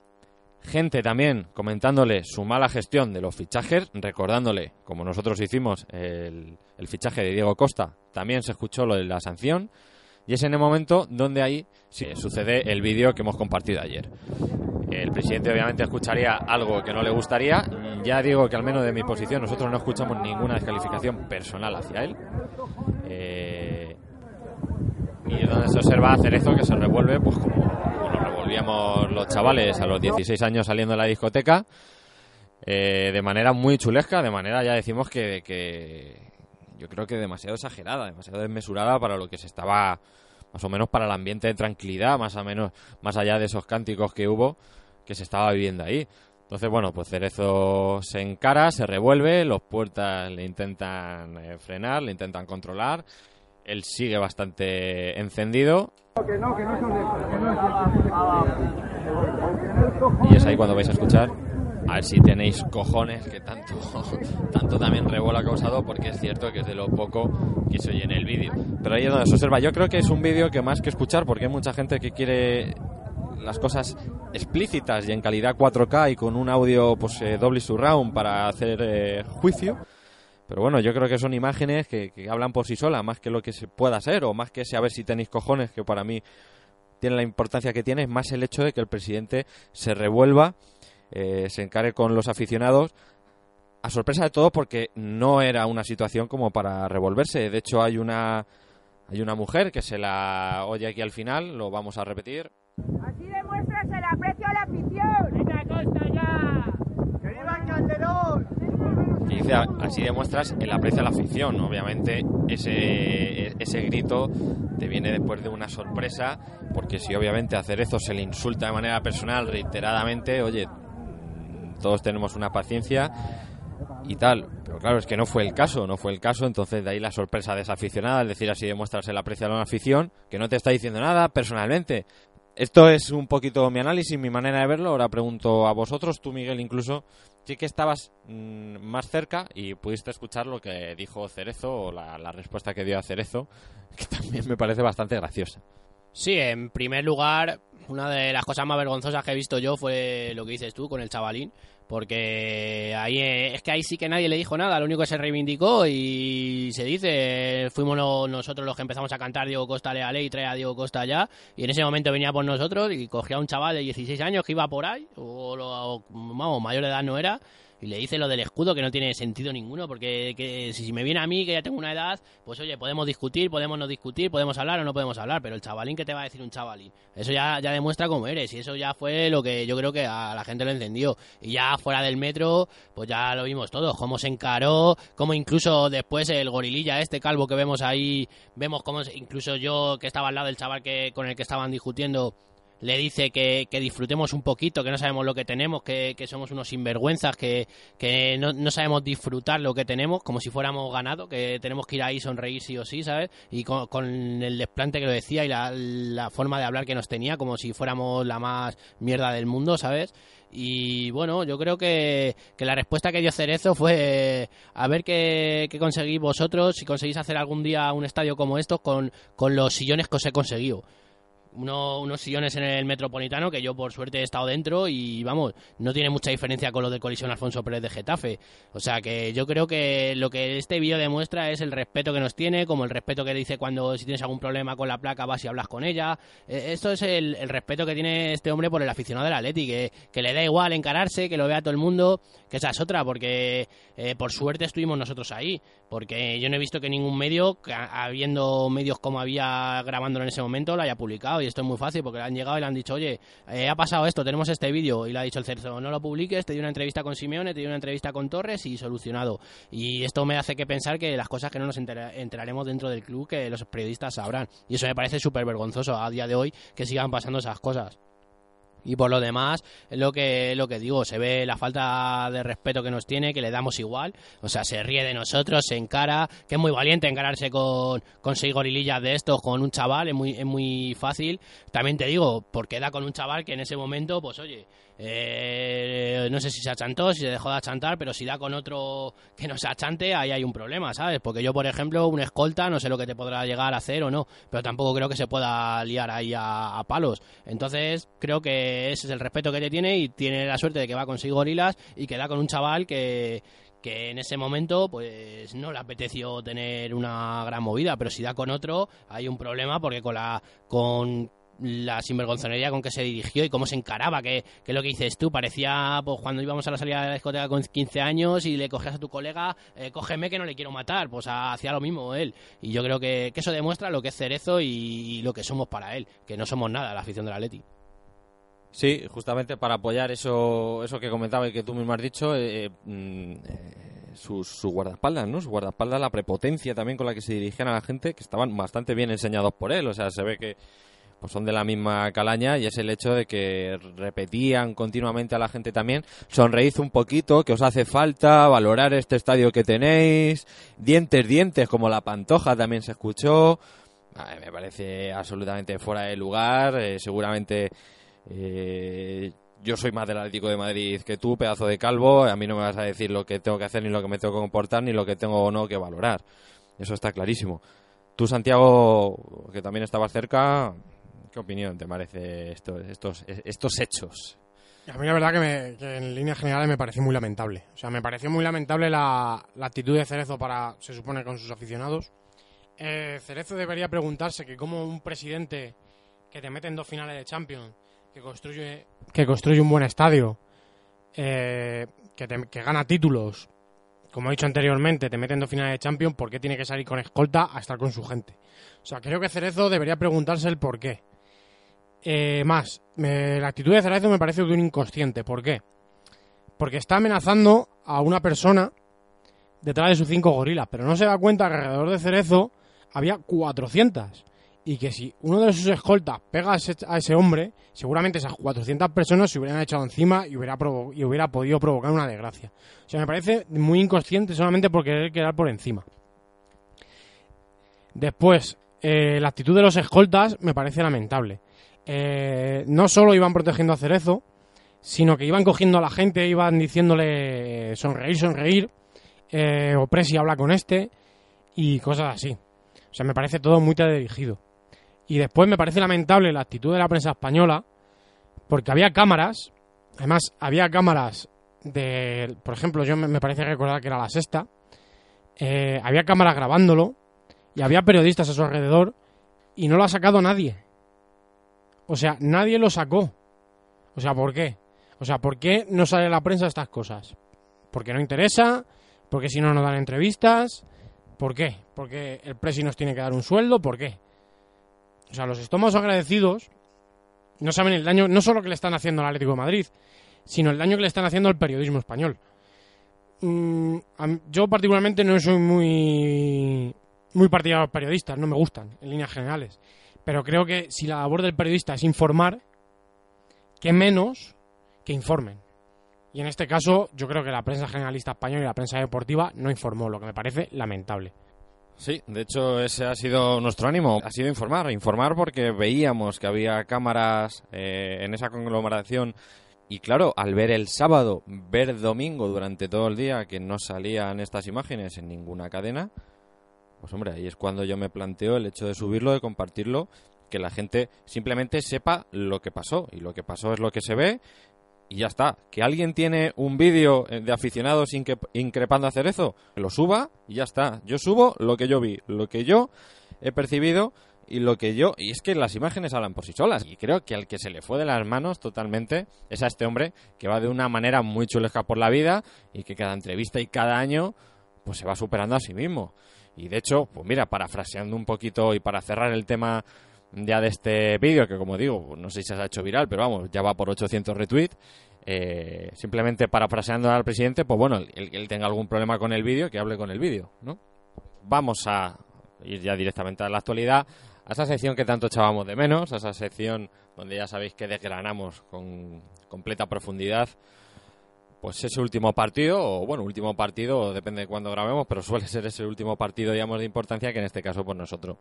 gente también comentándole su mala gestión de los fichajes, recordándole, como nosotros hicimos, el, fichaje de Diego Costa, también se escuchó lo de la sanción, y es en el momento donde ahí sí, sucede el vídeo que hemos compartido ayer. El presidente obviamente escucharía algo que no le gustaría. Ya digo que al menos de mi posición nosotros no escuchamos ninguna descalificación personal hacia él. Eh, y donde se observa a Cerezo que se revuelve pues como, los chavales a los 16 años saliendo de la discoteca. eh, de manera muy chulesca, de manera ya decimos que, que yo creo que demasiado exagerada, demasiado desmesurada para lo que se estaba más o menos para el ambiente de tranquilidad, más o menos más allá de esos cánticos que hubo que se estaba viviendo ahí. Entonces, bueno, pues Cerezo se encara, se revuelve, los puertas le intentan eh, frenar, le intentan controlar. Él sigue bastante encendido y es ahí cuando vais a escuchar. A ver si tenéis cojones que tanto, tanto también revuelo ha causado, porque es cierto que es de lo poco que se oye en el vídeo. Pero ahí es donde se observa. Yo creo que es un vídeo que más que escuchar, porque hay mucha gente que quiere las cosas explícitas y en calidad 4K y con un audio pues eh, doble surround para hacer eh, juicio. Pero bueno, yo creo que son imágenes que, que hablan por sí solas, más que lo que se pueda ser, o más que ese a ver si tenéis cojones, que para mí tiene la importancia que tiene, es más el hecho de que el presidente se revuelva, eh, se encare con los aficionados, a sorpresa de todo porque no era una situación como para revolverse. De hecho, hay una, hay una mujer que se la oye aquí al final, lo vamos a repetir. Así demuestras el aprecio a la afición. ¡Venga, Costa ya! ¡Que viva Calderón! Que dice así demuestras el aprecio a la afición. Obviamente ese, ese grito te viene después de una sorpresa, porque si obviamente a Cerezo se le insulta de manera personal reiteradamente, oye, todos tenemos una paciencia y tal. Pero claro, es que no fue el caso, no fue el caso, entonces de ahí la sorpresa desaficionada, es decir, así demuestras el aprecio a la afición, que no te está diciendo nada personalmente. Esto es un poquito mi análisis, mi manera de verlo. Ahora pregunto a vosotros, tú Miguel incluso, sí que estabas mm, más cerca y pudiste escuchar lo que dijo Cerezo o la, la respuesta que dio a Cerezo, que también me parece bastante graciosa. Sí, en primer lugar, una de las cosas más vergonzosas que he visto yo fue lo que dices tú con el chavalín, porque ahí eh, es que ahí sí que nadie le dijo nada, lo único que se reivindicó y se dice, fuimos no- nosotros los que empezamos a cantar Diego Costa le ley trae a Diego Costa allá, y en ese momento venía por nosotros y cogía a un chaval de 16 años que iba por ahí, o, o, vamos, mayor de edad no era, y le dice lo del escudo que no tiene sentido ninguno, porque que si me viene a mí, que ya tengo una edad, pues oye, podemos discutir, podemos no discutir, podemos hablar o no podemos hablar, pero el chavalín, ¿qué te va a decir un chavalín? Eso ya, ya demuestra cómo eres, y eso ya fue lo que yo creo que a la gente lo encendió. Y ya fuera del metro, pues ya lo vimos todos, cómo se encaró, cómo incluso después el gorililla, este calvo que vemos ahí, vemos cómo incluso yo que estaba al lado del chaval que con el que estaban discutiendo, le dice que, que disfrutemos un poquito, que no sabemos lo que tenemos, que, que somos unos sinvergüenzas, que, que no, no sabemos disfrutar lo que tenemos, como si fuéramos ganado, que tenemos que ir ahí sonreír sí o sí, ¿sabes? Y con, con el desplante que lo decía y la, la forma de hablar que nos tenía, como si fuéramos la más mierda del mundo, ¿sabes? Y bueno, yo creo que, que la respuesta que dio Cerezo fue a ver qué, qué conseguís vosotros, si conseguís hacer algún día un estadio como estos con, con los sillones que os he conseguido uno- unos sillones en el Metropolitano que yo por suerte he estado dentro y vamos, no tiene mucha diferencia con lo del colisión Alfonso Pérez de Getafe. O sea que yo creo que lo que este vídeo demuestra es el respeto que nos tiene, como el respeto que dice cuando si tienes algún problema con la placa vas y hablas con ella. Eh, Esto es el, el respeto que tiene este hombre por el aficionado del Atleti, que, que le da igual encararse, que lo vea todo el mundo, que esa es otra, porque eh, por suerte estuvimos nosotros ahí, porque yo no he visto que ningún medio, habiendo medios como había grabándolo en ese momento, lo haya publicado. Y esto es muy fácil, porque le han llegado y le han dicho, oye, eh, ha pasado esto, tenemos este vídeo. Y le ha dicho el Cerzo, no lo publiques, te di una entrevista con Simeone, te di una entrevista con Torres y solucionado. Y esto me hace que pensar que las cosas que no nos entera- enteraremos dentro del club, que los periodistas sabrán. Y eso me parece súper vergonzoso a día de hoy que sigan pasando esas cosas. Y por lo demás, lo que, lo que digo, se ve la falta de respeto que nos tiene, que le damos igual. O sea, se ríe de nosotros, se encara, que es muy valiente encararse con, con seis gorilillas de estos, con un chaval, es muy, es muy fácil. También te digo, porque da con un chaval que en ese momento, pues oye, eh, no sé si se achantó, si se dejó de achantar, pero si da con otro que no se achante, ahí hay un problema, ¿sabes? Porque yo, por ejemplo, un escolta, no sé lo que te podrá llegar a hacer o no, pero tampoco creo que se pueda liar ahí a palos. Entonces, creo que ese es el respeto que te tiene y tiene la suerte de que va con seis gorilas y que da con un chaval que que en ese momento pues no le apeteció tener una gran movida, pero si da con otro hay un problema porque con la con la sinvergonzonería con que se dirigió y cómo se encaraba, que, que lo que dices tú, parecía pues cuando íbamos a la salida de la discoteca con 15 años y le cogías a tu colega, eh, cógeme que no le quiero matar, pues hacía lo mismo él. Y yo creo que, eso demuestra lo que es Cerezo y, y lo que somos para él, que no somos nada la afición del Atleti. Sí, justamente para apoyar eso, eso que comentaba y que tú mismo has dicho, eh, mm, eh, sus guardaespaldas, ¿no? Su guardaespaldas, la prepotencia también con la que se dirigían a la gente, que estaban bastante bien enseñados por él. O sea, se ve que pues son de la misma calaña y es el hecho de que repetían continuamente a la gente también, sonreíd un poquito, que os hace falta, valorar este estadio que tenéis, dientes, dientes, como la pantoja también se escuchó. Me parece absolutamente fuera de lugar, eh, seguramente eh, yo soy más del Atlético de Madrid que tú, pedazo de calvo. A mí no me vas a decir lo que tengo que hacer, ni lo que me tengo que comportar, ni lo que tengo o no que valorar. Eso está clarísimo. Tú, Santiago, que también estabas cerca, ¿qué opinión te merece estos, estos, estos hechos? A mí la verdad que, me- en líneas generales me pareció muy lamentable. O sea, me pareció muy lamentable la, la actitud de Cerezo para, se supone, con sus aficionados. Eh, Cerezo debería preguntarse que como un presidente que te mete en dos finales de Champions, que construye, que construye un buen estadio, eh, que, te- que gana títulos, como he dicho anteriormente, te mete en dos finales de Champions, ¿por qué tiene que salir con escolta a estar con su gente? O sea, creo que Cerezo debería preguntarse el por qué. Eh, más, me- la actitud de Cerezo me parece de un inconsciente. ¿Por qué? Porque está amenazando a una persona detrás de sus cinco gorilas, pero no se da cuenta que alrededor de Cerezo había 400. Y que si uno de sus escoltas pega a ese, hombre, seguramente esas 400 personas se hubieran echado encima y hubiera, y hubiera podido provocar una desgracia. O sea, me parece muy inconsciente solamente por querer quedar por encima. Después, eh, la actitud de los escoltas me parece lamentable. Eh, no solo iban protegiendo a Cerezo, sino que iban cogiendo a la gente, iban diciéndole sonreír, sonreír, eh, o Presi habla con este, y cosas así. O sea, me parece todo muy dirigido. Y después me parece lamentable la actitud de la prensa española, porque había cámaras, además había cámaras de, por ejemplo, yo me, parece recordar que era la sexta, eh, había cámaras grabándolo, y había periodistas a su alrededor, y no lo ha sacado nadie. O sea, nadie lo sacó. O sea, ¿por qué? O sea, ¿por qué no sale a la prensa estas cosas? Porque no interesa, porque si no nos dan entrevistas, ¿por qué? Porque el presi nos tiene que dar un sueldo, ¿por qué? O sea, los estómagos agradecidos no saben el daño, no solo que le están haciendo al Atlético de Madrid, sino el daño que le están haciendo al periodismo español. Mm, yo particularmente no soy muy muy partidario de los periodistas, no me gustan en líneas generales, pero creo que si la labor del periodista es informar, que menos que informen. Y en este caso, yo creo que la prensa generalista española y la prensa deportiva no informó, lo que me parece lamentable. Sí, de hecho ese ha sido nuestro ánimo, ha sido informar, informar porque veíamos que había cámaras eh, en esa conglomeración. Y claro, al ver el sábado, ver domingo durante todo el día que no salían estas imágenes en ninguna cadena, pues hombre, ahí es cuando yo me planteo el hecho de subirlo, de compartirlo, que la gente simplemente sepa lo que pasó. Y lo que pasó es lo que se ve y ya está. Que alguien tiene un vídeo eh, de aficionados increpando a Cerezo, lo suba y ya está. Yo subo lo que yo vi, lo que yo he percibido y lo que yo... Y es que las imágenes hablan por sí solas. Y creo que al que se le fue de las manos totalmente es a este hombre que va de una manera muy chulesca por la vida y que cada entrevista y cada año pues se va superando a sí mismo. Y de hecho, pues mira, parafraseando un poquito y para cerrar el tema ya de este vídeo, que como digo, no sé si se ha hecho viral, pero vamos, ya va por 800 retweets. eh, simplemente parafraseando al presidente, pues bueno, que él tenga algún problema con el vídeo, que hable con el vídeo, ¿no? Vamos a ir ya directamente a la actualidad, a esa sección que tanto echábamos de menos, a esa sección donde ya sabéis que desgranamos con completa profundidad pues ese último partido, o bueno, último partido, depende de cuándo grabemos, pero suele ser ese último partido, digamos, de importancia, que en este caso, pues nosotros,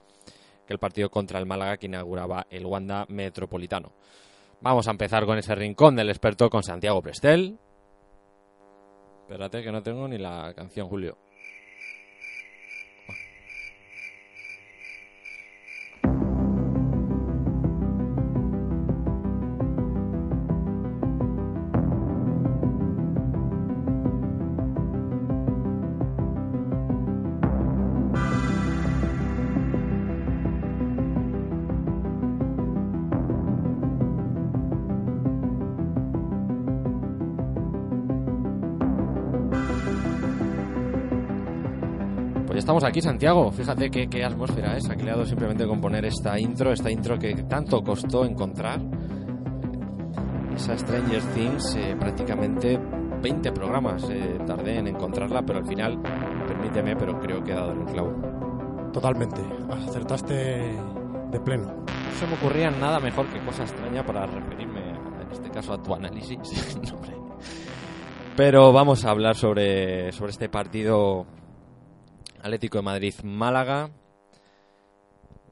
el partido contra el Málaga que inauguraba el Wanda Metropolitano. Vamos a empezar con ese rincón del experto con Santiago Prestel. Espérate que no tengo ni la canción, Julio. Estamos aquí, Santiago. Fíjate qué, qué atmósfera es. Ha creado simplemente con poner esta intro, esta intro que tanto costó encontrar. Esa Stranger Things, eh, prácticamente 20 programas eh, tardé en encontrarla, pero al final, permíteme, pero creo que he dado en el clavo. Totalmente. Acertaste de pleno. No se me ocurría nada mejor que cosa extraña para referirme, en este caso, a tu análisis. Pero vamos a hablar sobre, sobre este partido Atlético de Madrid-Málaga.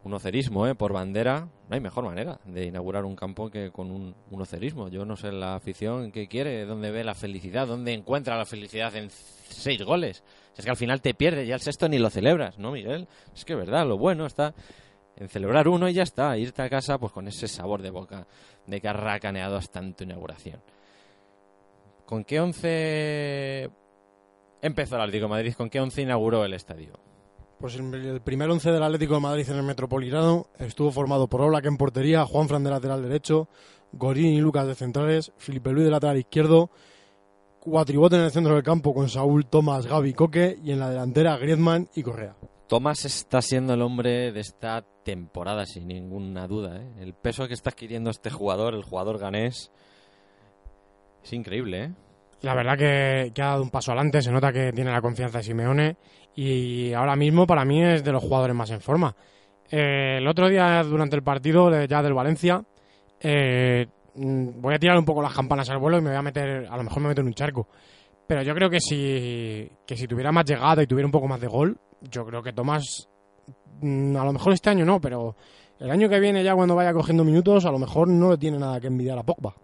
Un ocerismo, ¿eh? Por bandera. No hay mejor manera de inaugurar un campo que con un, ocerismo. Yo no sé la afición que quiere, dónde ve la felicidad, dónde encuentra la felicidad en seis goles. Es que al final te pierdes, ya el sexto ni lo celebras, ¿no, Miguel? Es que es verdad, lo bueno está en celebrar uno y ya está. Irte a casa pues con ese sabor de boca de que has racaneado hasta tu inauguración. ¿con qué once empezó el Atlético de Madrid? ¿Con qué once inauguró el estadio? Pues el, primer once del Atlético de Madrid en el Metropolitano estuvo formado por Oblak en portería, Juan Fran de lateral derecho, Gorín y Lucas de centrales, Felipe Luis de lateral izquierdo, cuatribote en el centro del campo con Saúl, Tomás, Gaby, Coque y en la delantera Griezmann y Correa. Tomás está siendo el hombre de esta temporada, sin ninguna duda. ¿eh? El peso que está adquiriendo este jugador, el jugador ganés, es increíble. ¿eh? La verdad que, ha dado un paso adelante, se nota que tiene la confianza de Simeone y ahora mismo para mí es de los jugadores más en forma. Eh, el otro día, durante el partido ya del Valencia, eh, mm, voy a tirar un poco las campanas al vuelo y me voy a meter, a lo mejor me meto en un charco. Pero yo creo que si, que si tuviera más llegada y tuviera un poco más de gol, yo creo que Tomás, mm, a lo mejor este año no, pero el año que viene ya cuando vaya cogiendo minutos, a lo mejor no le tiene nada que envidiar a Pogba.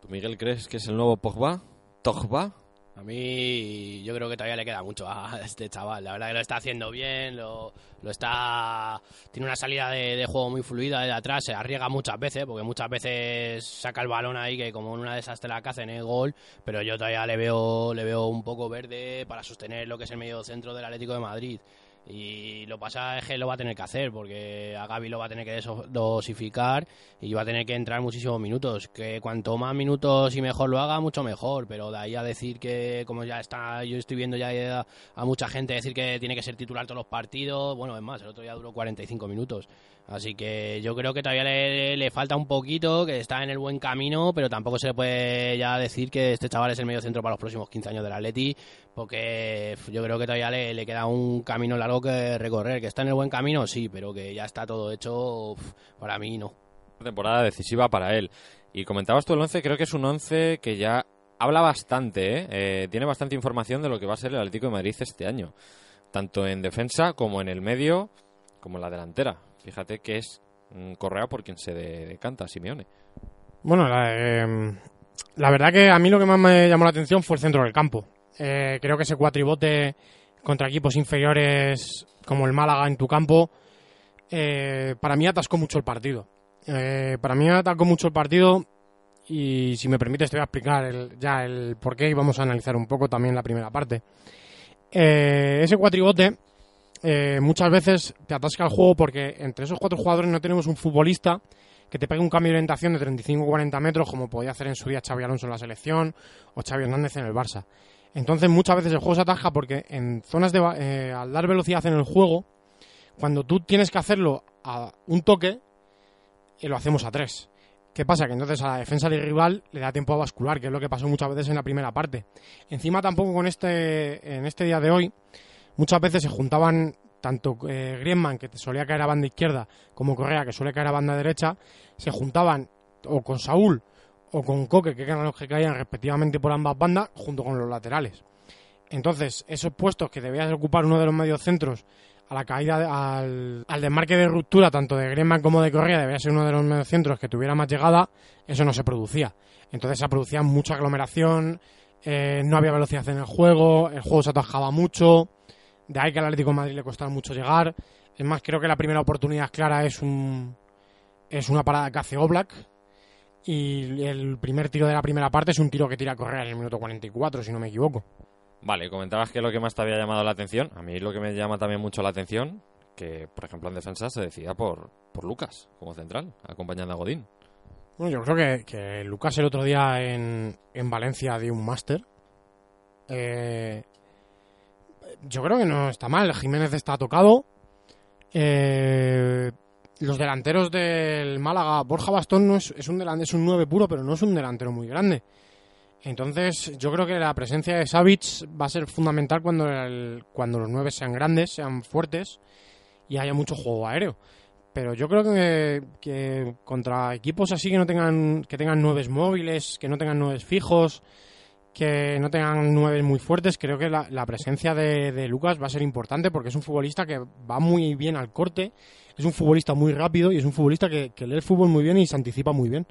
¿Tú, Miguel, crees que es el nuevo Pogba? ¿Togba? A mí yo creo que todavía le queda mucho a este chaval. La verdad que lo está haciendo bien, lo, lo está tiene una salida de, juego muy fluida de atrás, se arriesga muchas veces, porque muchas veces saca el balón ahí que como en una de esas te la cacen el gol, pero yo todavía le veo le veo un poco verde para sostener lo que es el medio centro del Atlético de Madrid. Y lo pasa es que lo va a tener que hacer, porque a Gaby lo va a tener que dosificar y va a tener que entrar muchísimos minutos. Que cuanto más minutos y mejor lo haga, mucho mejor. Pero de ahí a decir que, como ya está, yo estoy viendo ya a mucha gente decir que tiene que ser titular todos los partidos. Bueno, es más, el otro día duró 45 minutos. Así que yo creo que todavía le, falta un poquito, que está en el buen camino, pero tampoco se le puede ya decir que este chaval es el medio centro para los próximos 15 años del Atleti, porque yo creo que todavía le, queda un camino largo que recorrer. Que está en el buen camino, sí, pero que ya está todo hecho, para mí no. temporada decisiva para él. Y comentabas tú el 11, creo que es un 11 que ya habla bastante, ¿eh? Eh, tiene bastante información de lo que va a ser el Atlético de Madrid este año. Tanto en defensa como en el medio, como en la delantera. Fíjate que es Correa por quien se de- decanta, Simeone. Bueno, la, eh, la verdad que a mí lo que más me llamó la atención fue el centro del campo. Eh, creo que ese cuatribote contra equipos inferiores como el Málaga en tu campo, eh, para mí atascó mucho el partido. Eh, para mí atacó mucho el partido y si me permites te voy a explicar el- ya el por qué y vamos a analizar un poco también la primera parte. Ese cuatribote eh, muchas veces te atasca el juego porque entre esos cuatro jugadores no tenemos un futbolista que te pegue un cambio de orientación de 35 o 40 metros como podía hacer en su día Xavi Alonso en la selección o Xavi Hernández en el Barça. Entonces muchas veces el juego se atasca porque en zonas de... eh, al dar velocidad en el juego, cuando tú tienes que hacerlo a un toque, eh, lo hacemos a tres. ¿Qué pasa? Que entonces a la defensa del rival le da tiempo a bascular, que es lo que pasó muchas veces en la primera parte. Encima tampoco con este, en este día de hoy, muchas veces se juntaban tanto eh, Griezmann, que solía caer a banda izquierda, como Correa, que suele caer a banda derecha, se juntaban o con Saúl o con Coque, que eran los que caían respectivamente por ambas bandas, junto con los laterales. Entonces, esos puestos que debías ocupar uno de los mediocentros a la caída, al, al desmarque de ruptura, tanto de Griezmann como de Correa, debía ser uno de los mediocentros que tuviera más llegada, eso no se producía. Entonces se producía mucha aglomeración, eh, no había velocidad en el juego, el juego se atajaba mucho, de ahí que al Atlético de Madrid le costaba mucho llegar. Es más, creo que la primera oportunidad clara es un es una parada que hace Oblak y el primer tiro de la primera parte es un tiro que tira a correr en el minuto 44, si no me equivoco. Vale, comentabas que lo que más te había llamado la atención. A mí lo que me llama también mucho la atención, que por ejemplo en defensa se decida por, por Lucas como central, acompañando a Godín. Bueno, yo creo que, que Lucas el otro día en, en Valencia dio un máster. Eh, yo creo que no está mal. Jiménez está tocado. Eh, los delanteros del Málaga, Borja Bastón no es, un es un 9 puro, pero no es un delantero muy grande. Entonces, yo creo que la presencia de Savic va a ser fundamental cuando, cuando los 9 sean grandes, sean fuertes y haya mucho juego aéreo. Pero yo creo que, contra equipos así que no tengan que tengan nueves móviles, que no tengan nueves fijos, que no tengan nueves muy fuertes, creo que la, la presencia de, Lucas va a ser importante porque es un futbolista que va muy bien al corte, es un futbolista muy rápido y es un futbolista que, que lee el fútbol muy bien y se anticipa muy bien.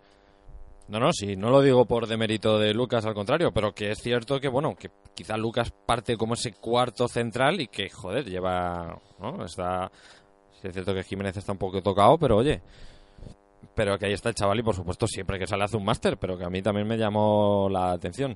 No, no, sí, no lo digo por demérito de Lucas, al contrario, pero que es cierto que, bueno, que quizá Lucas parte como ese cuarto central y que, joder, lleva, ¿no? Está, sí es cierto que Jiménez está un poco tocado, pero oye, pero que ahí está el chaval y por supuesto siempre que sale hace un máster, pero que a mí también me llamó la atención.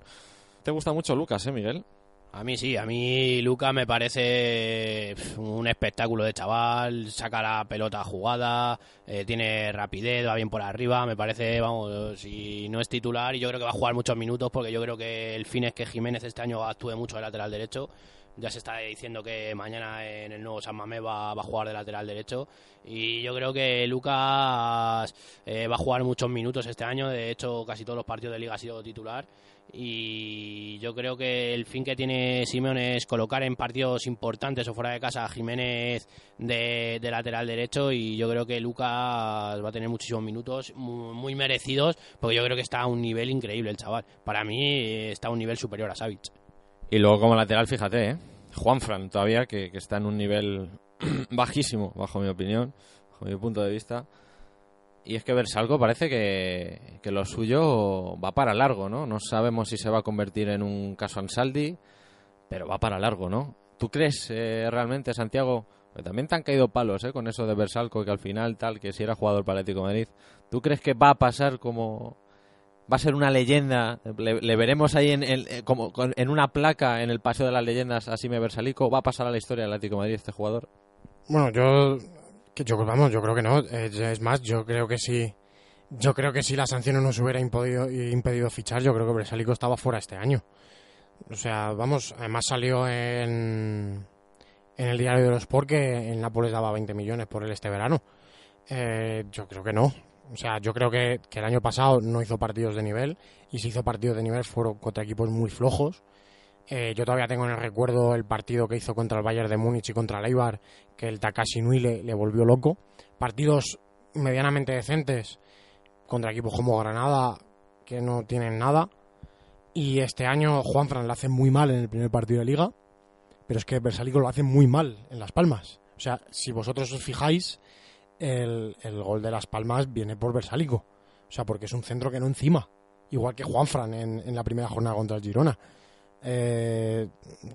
te gusta mucho Lucas, ¿eh, Miguel? A mí sí, a mí Lucas me parece un espectáculo de chaval, saca la pelota jugada, eh, tiene rapidez, va bien por arriba, me parece, vamos, si no es titular y yo creo que va a jugar muchos minutos porque yo creo que el fin es que Jiménez este año actúe mucho de lateral derecho. Ya se está diciendo que mañana en el nuevo San Mamés va, a jugar de lateral derecho y yo creo que Lucas eh, va a jugar muchos minutos este año, de hecho casi todos los partidos de liga ha sido titular y yo creo que el fin que tiene Simeone es colocar en partidos importantes o fuera de casa a Jiménez de, de lateral derecho y yo creo que Lucas va a tener muchísimos minutos muy, muy merecidos porque yo creo que está a un nivel increíble el chaval. Para mí eh, está a un nivel superior a Savic. Y luego como lateral, fíjate, ¿eh? Juanfran todavía, que, está en un nivel bajísimo, bajo mi opinión, bajo mi punto de vista. Y es que Versalco parece que, que lo suyo va para largo, ¿no? No sabemos si se va a convertir en un caso Ansaldi, pero va para largo, ¿no? ¿Tú crees eh, realmente, Santiago? También te han caído palos, ¿eh? Con eso de Versalco, que al final tal, que si era jugador para Atlético de Madrid. ¿Tú crees que va a pasar como... Va a ser una leyenda, le, veremos ahí en, el- eh, como, en una placa en el Paseo de las Leyendas a Sime Versalico. ¿Va a pasar a la historia del Atlético de Madrid este jugador? Bueno, yo, vamos, yo creo que no. Es, más, yo creo que sí. Yo creo que si la sanción no nos hubiera impedido, impedido fichar, yo creo que Bresalico estaba fuera este año. O sea, vamos, además salió en, en el diario de los Sport que el Nápoles daba 20 millones por él este verano. Eh, yo creo que no. O sea, yo creo que, que el año pasado no hizo partidos de nivel y si hizo partidos de nivel fueron contra equipos muy flojos. Eh, yo todavía tengo en el recuerdo el partido que hizo contra el Bayern de Múnich y contra el Eibar, que el Takashi Nui le, volvió loco. Partidos medianamente decentes contra equipos como Granada, que no tienen nada. Y este año Juanfran lo hace muy mal en el primer partido de liga, pero es que Versalico lo hace muy mal en Las Palmas. O sea, si vosotros os fijáis, el, gol de Las Palmas viene por Versalico. O sea, porque es un centro que no encima. Igual que Juanfran en, en la primera jornada contra el Girona. Eh,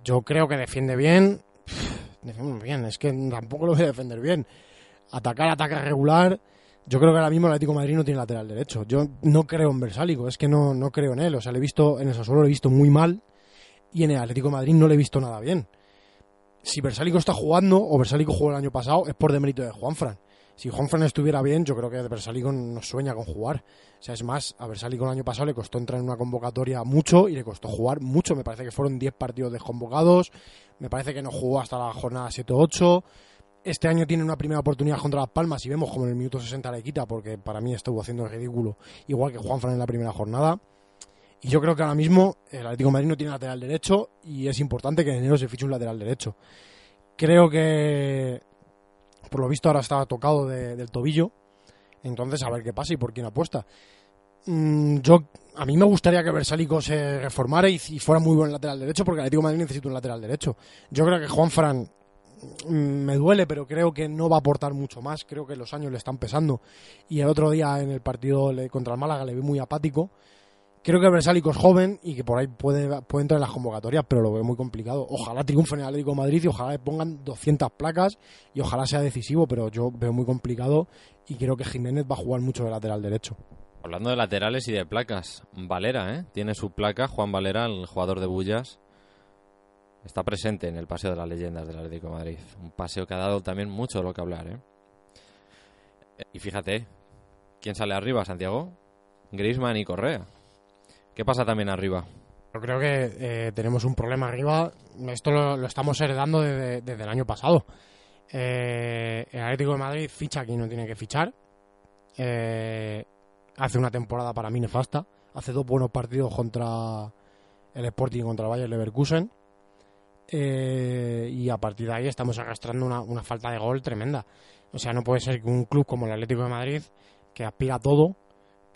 yo creo que defiende bien. Defiende bien, es que tampoco lo voy a defender bien. Atacar, ataca regular. Yo creo que ahora mismo el Atlético Madrid no tiene lateral derecho. Yo no creo en Versálico, es que no, no creo en él. O sea, le he visto en el Sassuolo, le he visto muy mal. Y en el Atlético Madrid no le he visto nada bien. Si Versálico está jugando, o Versálico jugó el año pasado, es por demérito de Juanfran. Si Juanfran estuviera bien, yo creo que Versálico no sueña con jugar. O sea, es más, a Versálico el año pasado le costó entrar en una convocatoria mucho y le costó jugar mucho. Me parece que fueron 10 partidos desconvocados. Me parece que no jugó hasta la jornada 7-8. Este año tiene una primera oportunidad contra Las Palmas y vemos como en el minuto 60 le quita porque para mí estuvo haciendo el ridículo, igual que Juanfran en la primera jornada. Y yo creo que ahora mismo el Atlético de Madrid no tiene lateral derecho y es importante que en enero se fiche un lateral derecho. Creo que, por lo visto, ahora está tocado de- del tobillo. Entonces, a ver qué pasa y por quién apuesta. Mm, yo, a mí me gustaría que Versálico se reformara y, fuera muy buen lateral derecho porque el Atlético de Madrid necesita un lateral derecho. Yo creo que Juanfran mm, me duele, pero creo que no va a aportar mucho más. Creo que los años le están pesando. Y el otro día en el partido contra el Málaga le vi muy apático. Creo que Versálico es joven y que por ahí puede, puede entrar en las convocatorias, pero lo veo muy complicado. Ojalá triunfe en el Atlético Madrid y ojalá le pongan 200 placas y ojalá sea decisivo, pero yo veo muy complicado y creo que Jiménez va a jugar mucho de lateral derecho. Hablando de laterales y de placas, Valera, ¿eh? Tiene su placa, Juan Valera, el jugador de Bullas. Está presente en el Paseo de las Leyendas del Atlético Madrid. Un paseo que ha dado también mucho de lo que hablar, ¿eh? Y fíjate, ¿quién sale arriba, Santiago? Griezmann y Correa. ¿Qué pasa también arriba? Yo creo que eh, tenemos un problema arriba. Esto lo, estamos heredando desde, el año pasado. Eh, el Atlético de Madrid ficha quien no tiene que fichar. Eh, hace una temporada para mí nefasta. Hace dos buenos partidos contra el Sporting y contra el Bayern Leverkusen. Y a partir de ahí estamos arrastrando una, falta de gol tremenda. O sea, no puede ser que un club como el Atlético de Madrid, que aspira todo,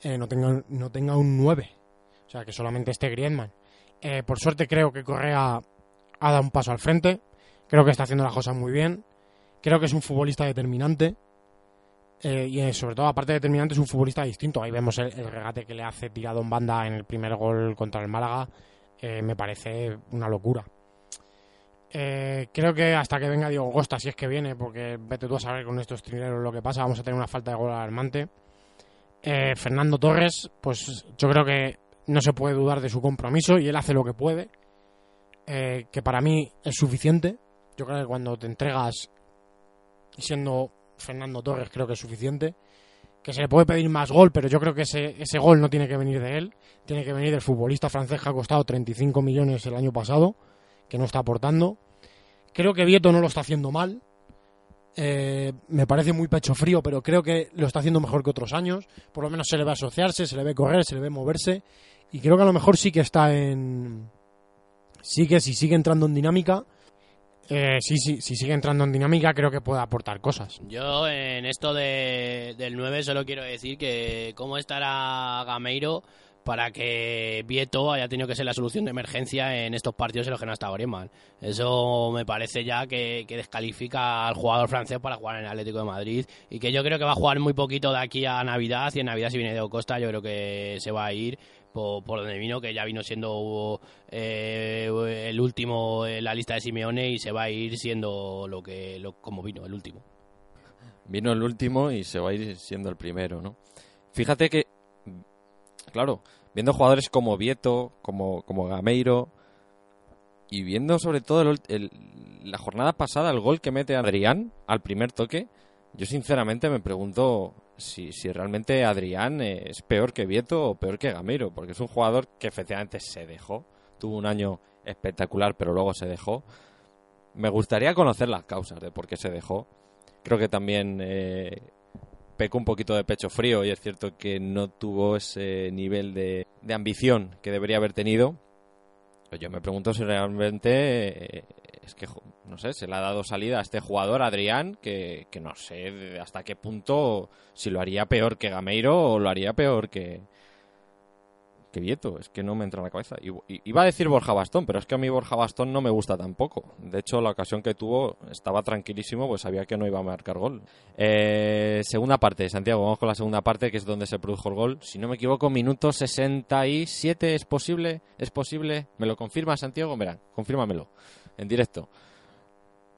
no, tenga, no tenga un 9. O sea, que solamente esté Griezmann. Eh, por suerte creo que Correa ha dado un paso al frente. Creo que está haciendo las cosas muy bien. Creo que es un futbolista determinante. Eh, y eh, sobre todo, aparte de determinante, es un futbolista distinto. Ahí vemos el, regate que le hace tirado en banda en el primer gol contra el Málaga. Me parece una locura. Creo que hasta que venga Diego Costa, si es que viene, porque vete tú a saber con estos trineros lo que pasa, vamos a tener una falta de gol alarmante. Fernando Torres, pues yo creo que no se puede dudar de su compromiso y él hace lo que puede, eh, que para mí es suficiente. Yo creo que cuando te entregas siendo Fernando Torres creo que es suficiente. Que se le puede pedir más gol, pero yo creo que ese, ese gol no tiene que venir de él. Tiene que venir del futbolista francés que ha costado 35 millones el año pasado, que no está aportando. Creo que Vieto no lo está haciendo mal. Eh, me parece muy pecho frío, pero creo que lo está haciendo mejor que otros años. Por lo menos se le ve asociarse, se le ve correr, se le ve moverse. Y creo que a lo mejor sí que está en. Sí que si sigue entrando en dinámica. eh, sí, sí, si sigue entrando en dinámica, creo que puede aportar cosas. Yo en esto de, del 9 solo quiero decir que cómo estará Gameiro para que Vieto haya tenido que ser la solución de emergencia en estos partidos en los que no ha estado. Eso me parece ya que, descalifica al jugador francés para jugar en el Atlético de Madrid y que yo creo que va a jugar muy poquito de aquí a Navidad y en Navidad si viene de Costa yo creo que se va a ir por, por donde vino, que ya vino siendo eh, el último en la lista de Simeone y se va a ir siendo lo que lo, como vino, el último. Vino el último y se va a ir siendo el primero, ¿no? Fíjate que, claro, viendo jugadores como Vieto, como, como Gameiro, y viendo sobre todo el- la jornada pasada el gol que mete Adrián al primer toque, yo sinceramente me pregunto si, si realmente Adrián es peor que Vieto o peor que Gameiro, porque es un jugador que efectivamente se dejó, tuvo un año espectacular, pero luego se dejó. Me gustaría conocer las causas de por qué se dejó. Creo que también eh, pecó un poquito de pecho frío y es cierto que no tuvo ese nivel de, de ambición que debería haber tenido. Yo me pregunto si realmente eh, es que, no sé, se le ha dado salida a este jugador, Adrián, que, que no sé hasta qué punto si lo haría peor que Gameiro o lo haría peor que, que Vieto. Es que no me entra en la cabeza. I- Iba a decir Borja Bastón, pero es que a mí Borja Bastón no me gusta tampoco. De hecho, la ocasión que tuvo estaba tranquilísimo, pues sabía que no iba a marcar gol. Eh, segunda parte, Santiago, vamos con la segunda parte, que es donde se produjo el gol. Si no me equivoco, minuto 67, ¿es posible? ¿Es posible? ¿Me lo confirma Santiago? Verán, confírmamelo, en directo.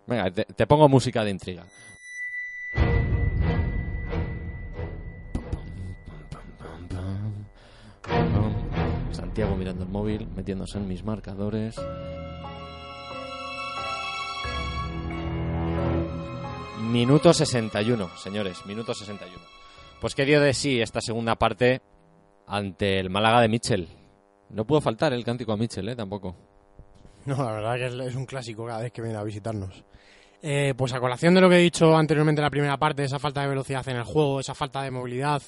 Venga, te pongo música de intriga. Santiago mirando el móvil, metiéndose en mis marcadores. Minuto 61, señores, minuto 61. Pues qué dio de sí esta segunda parte ante el Málaga de Mitchell. No pudo faltar el cántico a Mitchell, ¿eh? Tampoco. No, la verdad que es, es un clásico cada vez que viene a visitarnos. Eh, pues a colación de lo que he dicho anteriormente en la primera parte, esa falta de velocidad en el juego, esa falta de movilidad,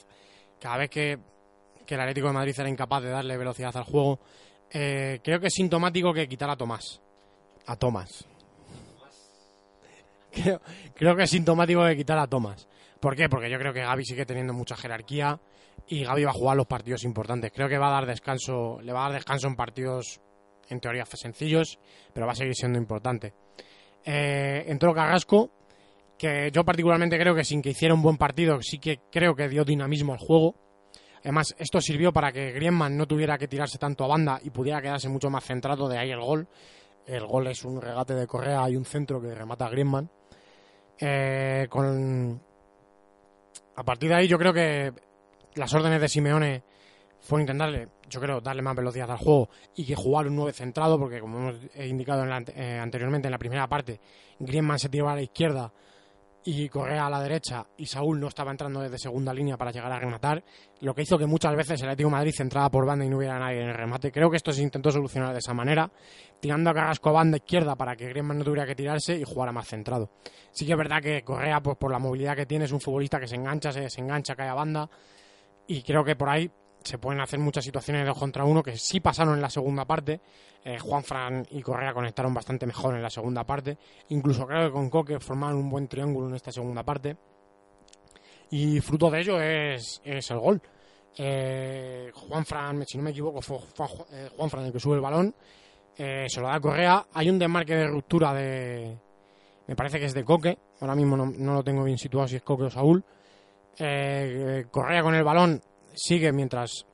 cada vez que, que el Atlético de Madrid era incapaz de darle velocidad al juego, eh, creo que es sintomático que quitar a Tomás. A Tomás. Creo, creo que es sintomático de quitar a Tomás. ¿Por qué? Porque yo creo que Gaby sigue teniendo mucha jerarquía y Gaby va a jugar los partidos importantes. Creo que va a dar descanso, le va a dar descanso en partidos en teoría sencillos, pero va a seguir siendo importante. Eh, entró Carrasco, que yo particularmente creo que sin que hiciera un buen partido, sí que creo que dio dinamismo al juego. Además, esto sirvió para que Griezmann no tuviera que tirarse tanto a banda y pudiera quedarse mucho más centrado, de ahí el gol. El gol es un regate de Correa y un centro que remata a Griezmann. Eh, con... A partir de ahí yo creo que las órdenes de Simeone fueron intentarle, yo creo, darle más velocidad al juego y que jugar un 9 centrado, porque como hemos indicado eh, anteriormente en la primera parte, Griezmann se tiraba a la izquierda y Correa a la derecha y Saúl no estaba entrando desde segunda línea para llegar a rematar, lo que hizo que muchas veces el Atlético Madrid centraba por banda y no hubiera nadie en el remate. Creo que esto se intentó solucionar de esa manera, tirando a Carrasco a banda izquierda para que Griezmann no tuviera que tirarse y jugara más centrado. Sí que es verdad que Correa, pues por la movilidad que tiene, es un futbolista que se engancha, se desengancha, cae a banda y creo que por ahí se pueden hacer muchas situaciones de dos contra uno que sí pasaron en la segunda parte. Eh, Juan Fran y Correa conectaron bastante mejor en la segunda parte. Incluso creo que con Coque formaron un buen triángulo en esta segunda parte. Y fruto de ello es, es el gol. Eh, Juan Fran, si no me equivoco, fue, fue eh, Juan Fran el que sube el balón. Eh, se lo da Correa. Hay un desmarque de ruptura de. Me parece que es de Coque. Ahora mismo no, no lo tengo bien situado si es Coque o Saúl. Eh, Correa con el balón sigue mientras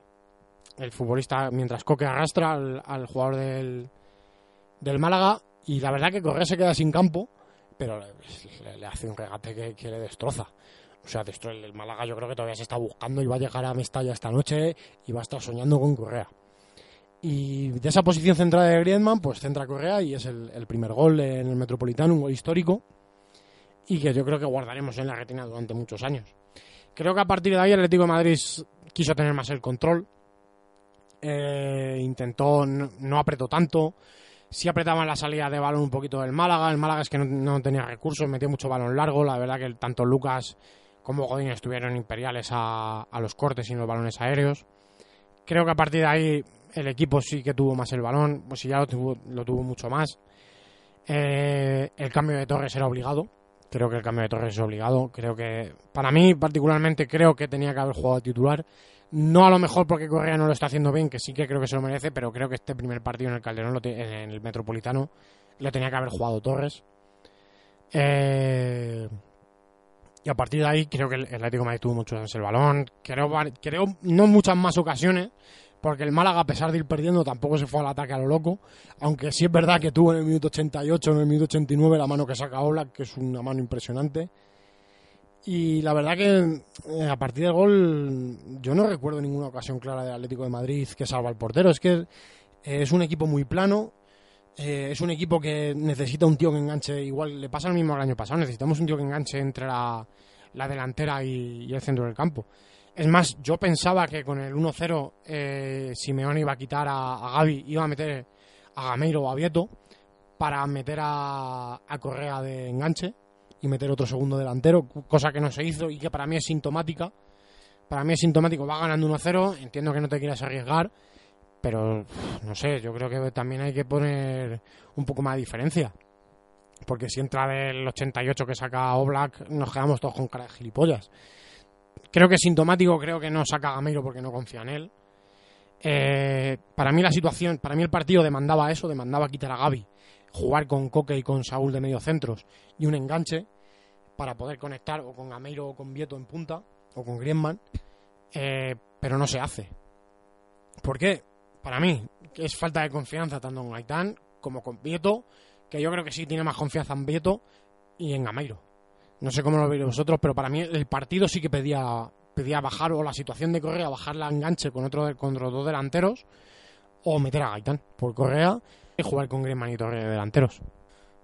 el futbolista, mientras Coque arrastra al, al jugador del, del Málaga. Y la verdad que Correa se queda sin campo, pero le, hace un regate que, que le destroza. O sea, el Málaga yo creo que todavía se está buscando y va a llegar a Mestalla esta noche y va a estar soñando con Correa. Y de esa posición central de Griezmann, pues centra Correa y es el, el primer gol en el Metropolitano, un gol histórico y que yo creo que guardaremos en la retina durante muchos años. Creo que a partir de ahí el Atlético de Madrid quiso tener más el control, eh, intentó, no, apretó tanto, sí apretaba en la salida de balón un poquito del Málaga, el Málaga es que no, tenía recursos, metió mucho balón largo, la verdad que tanto Lucas como Godín estuvieron imperiales a, los cortes y los balones aéreos. Creo que a partir de ahí el equipo sí que tuvo más el balón, pues sí ya lo tuvo, lo tuvo mucho más. Eh, el cambio de Torres era obligado, creo que el cambio de Torres es obligado. Creo que, para mí particularmente, creo que tenía que haber jugado titular. No a lo mejor porque Correa no lo está haciendo bien, que sí que creo que se lo merece, pero creo que este primer partido en el Calderón, en el Metropolitano, lo tenía que haber jugado Torres. Eh, y a partir de ahí creo que el Atlético de Madrid tuvo mucho más el balón. Creo, creo no muchas más ocasiones, porque el Málaga, a pesar de ir perdiendo, tampoco se fue al ataque a lo loco. Aunque sí es verdad que tuvo en el minuto 88, en el minuto 89, la mano que saca Oblak, que es una mano impresionante. Y la verdad que eh, a partir del gol, yo no recuerdo ninguna ocasión clara del Atlético de Madrid que salva al portero. Es que eh, es un equipo muy plano. Eh, es un equipo que necesita un tío que enganche. Igual le pasa lo mismo al año pasado. Necesitamos un tío que enganche entre la, la delantera y el centro del campo. Es más, yo pensaba que con el 1-0 eh, Simeone iba a quitar a, a, Gaby, iba a meter a Gameiro o a Vieto para meter a, Correa de enganche y meter otro segundo delantero, cosa que no se hizo y que para mí es sintomática. Para mí es sintomático, va ganando 1-0, entiendo que no te quieras arriesgar, pero no sé, yo creo que también hay que poner un poco más de diferencia. Porque si entra del 88 que saca Oblak, nos quedamos todos con cara de gilipollas. Creo que es sintomático, creo que no saca a Gameiro porque no confía en él. Eh, para mí la situación, para mí el partido demandaba eso, demandaba quitar a Gaby, jugar con Coque y con Saúl de medio centros y un enganche para poder conectar o con Gameiro o con Vieto en punta o con Griezmann, eh, pero no se hace. ¿Por qué? Para mí es falta de confianza tanto en Gaitán como con Vieto, que yo creo que sí tiene más confianza en Vieto y en Gameiro. No sé cómo lo veis vosotros, pero para mí el partido sí que pedía, pedía bajar, o la situación de Correa, bajar la enganche con otro con los dos delanteros, o meter a Gaitán por Correa y jugar con Griezmann y Torre de delanteros.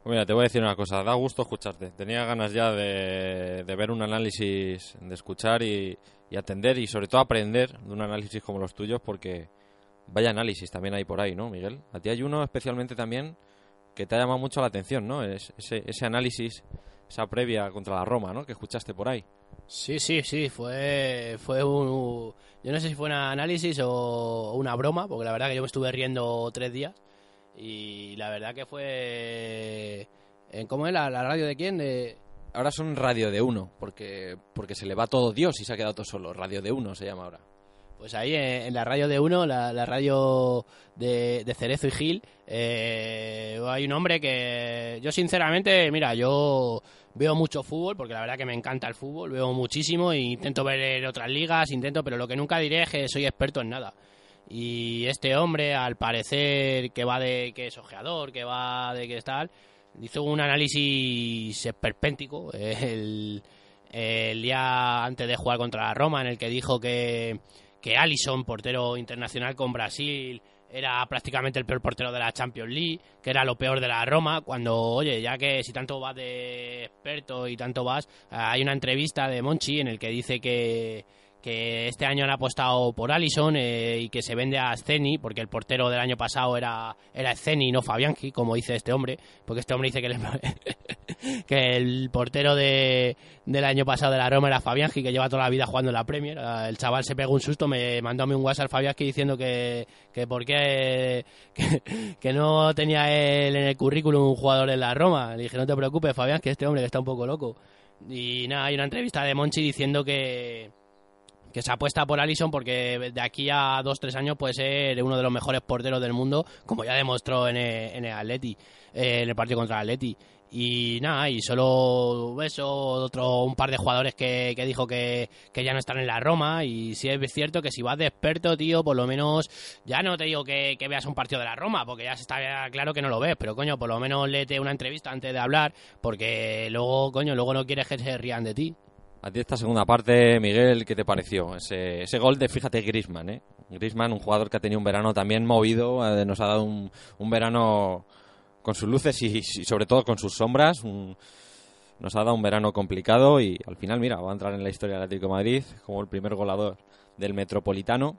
Mira, te voy a decir una cosa, da gusto escucharte. Tenía ganas ya de, de ver un análisis, de escuchar y, y, atender y sobre todo aprender de un análisis como los tuyos, porque vaya análisis también hay por ahí, ¿no, Miguel? A ti hay uno especialmente también que te ha llamado mucho la atención, ¿no? Es, ese, ese análisis esa previa contra la Roma, ¿no? Que escuchaste por ahí. Sí, sí, sí, fue, fue un... Yo no sé si fue un análisis o una broma, porque la verdad que yo me estuve riendo tres días y la verdad que fue... ¿Cómo es la, la radio de quién? De... Ahora son radio de uno, porque, porque se le va todo Dios y se ha quedado todo solo. Radio de uno se llama ahora. Pues ahí en, la radio de uno, la, la radio de, de, Cerezo y Gil, eh, hay un hombre que yo sinceramente, mira, yo veo mucho fútbol porque la verdad que me encanta el fútbol, veo muchísimo e intento ver otras ligas, intento, pero lo que nunca diré es que soy experto en nada. Y este hombre, al parecer que va de que es ojeador, que va de que tal, hizo un análisis esperpéntico el, el día antes de jugar contra la Roma en el que dijo que que Allison, portero internacional con Brasil, era prácticamente el peor portero de la Champions League, que era lo peor de la Roma, cuando, oye, ya que si tanto vas de experto y tanto vas, hay una entrevista de Monchi en el que dice que, que este año han apostado por Allison eh, y que se vende a Sceni, porque el portero del año pasado era, era Sceni, no Fabianchi, como dice este hombre, porque este hombre dice que, el, portero de, del año pasado de la Roma era Fabianchi, que lleva toda la vida jugando en la Premier. El chaval se pegó un susto, me mandó a mí un WhatsApp Fabianchi diciendo que, que por qué que, no tenía él en el currículum un jugador en la Roma. Le dije, no te preocupes, Fabián, que este hombre que está un poco loco. Y nada, hay una entrevista de Monchi diciendo que, que se apuesta por Allison porque de aquí a dos tres años puede ser uno de los mejores porteros del mundo, como ya demostró en el, Atleti, eh, en el partido contra el Atleti. Y nada, y solo eso, otro, un par de jugadores que, que dijo que, que, ya no están en la Roma. Y sí es cierto que si vas de experto, tío, por lo menos, ya no te digo que, que veas un partido de la Roma, porque ya está claro que no lo ves, pero coño, por lo menos léete una entrevista antes de hablar, porque luego, coño, luego no quieres que se rían de ti. A ti esta segunda parte, Miguel, ¿qué te pareció? Ese, ese gol de, fíjate, Grisman, ¿eh? Griezmann, un jugador que ha tenido un verano también movido, eh, nos ha dado un, un verano con sus luces y, sobre todo con sus sombras. nos ha dado un verano complicado y al final, mira, va a entrar en la historia del Atlético de Madrid como el primer goleador del Metropolitano.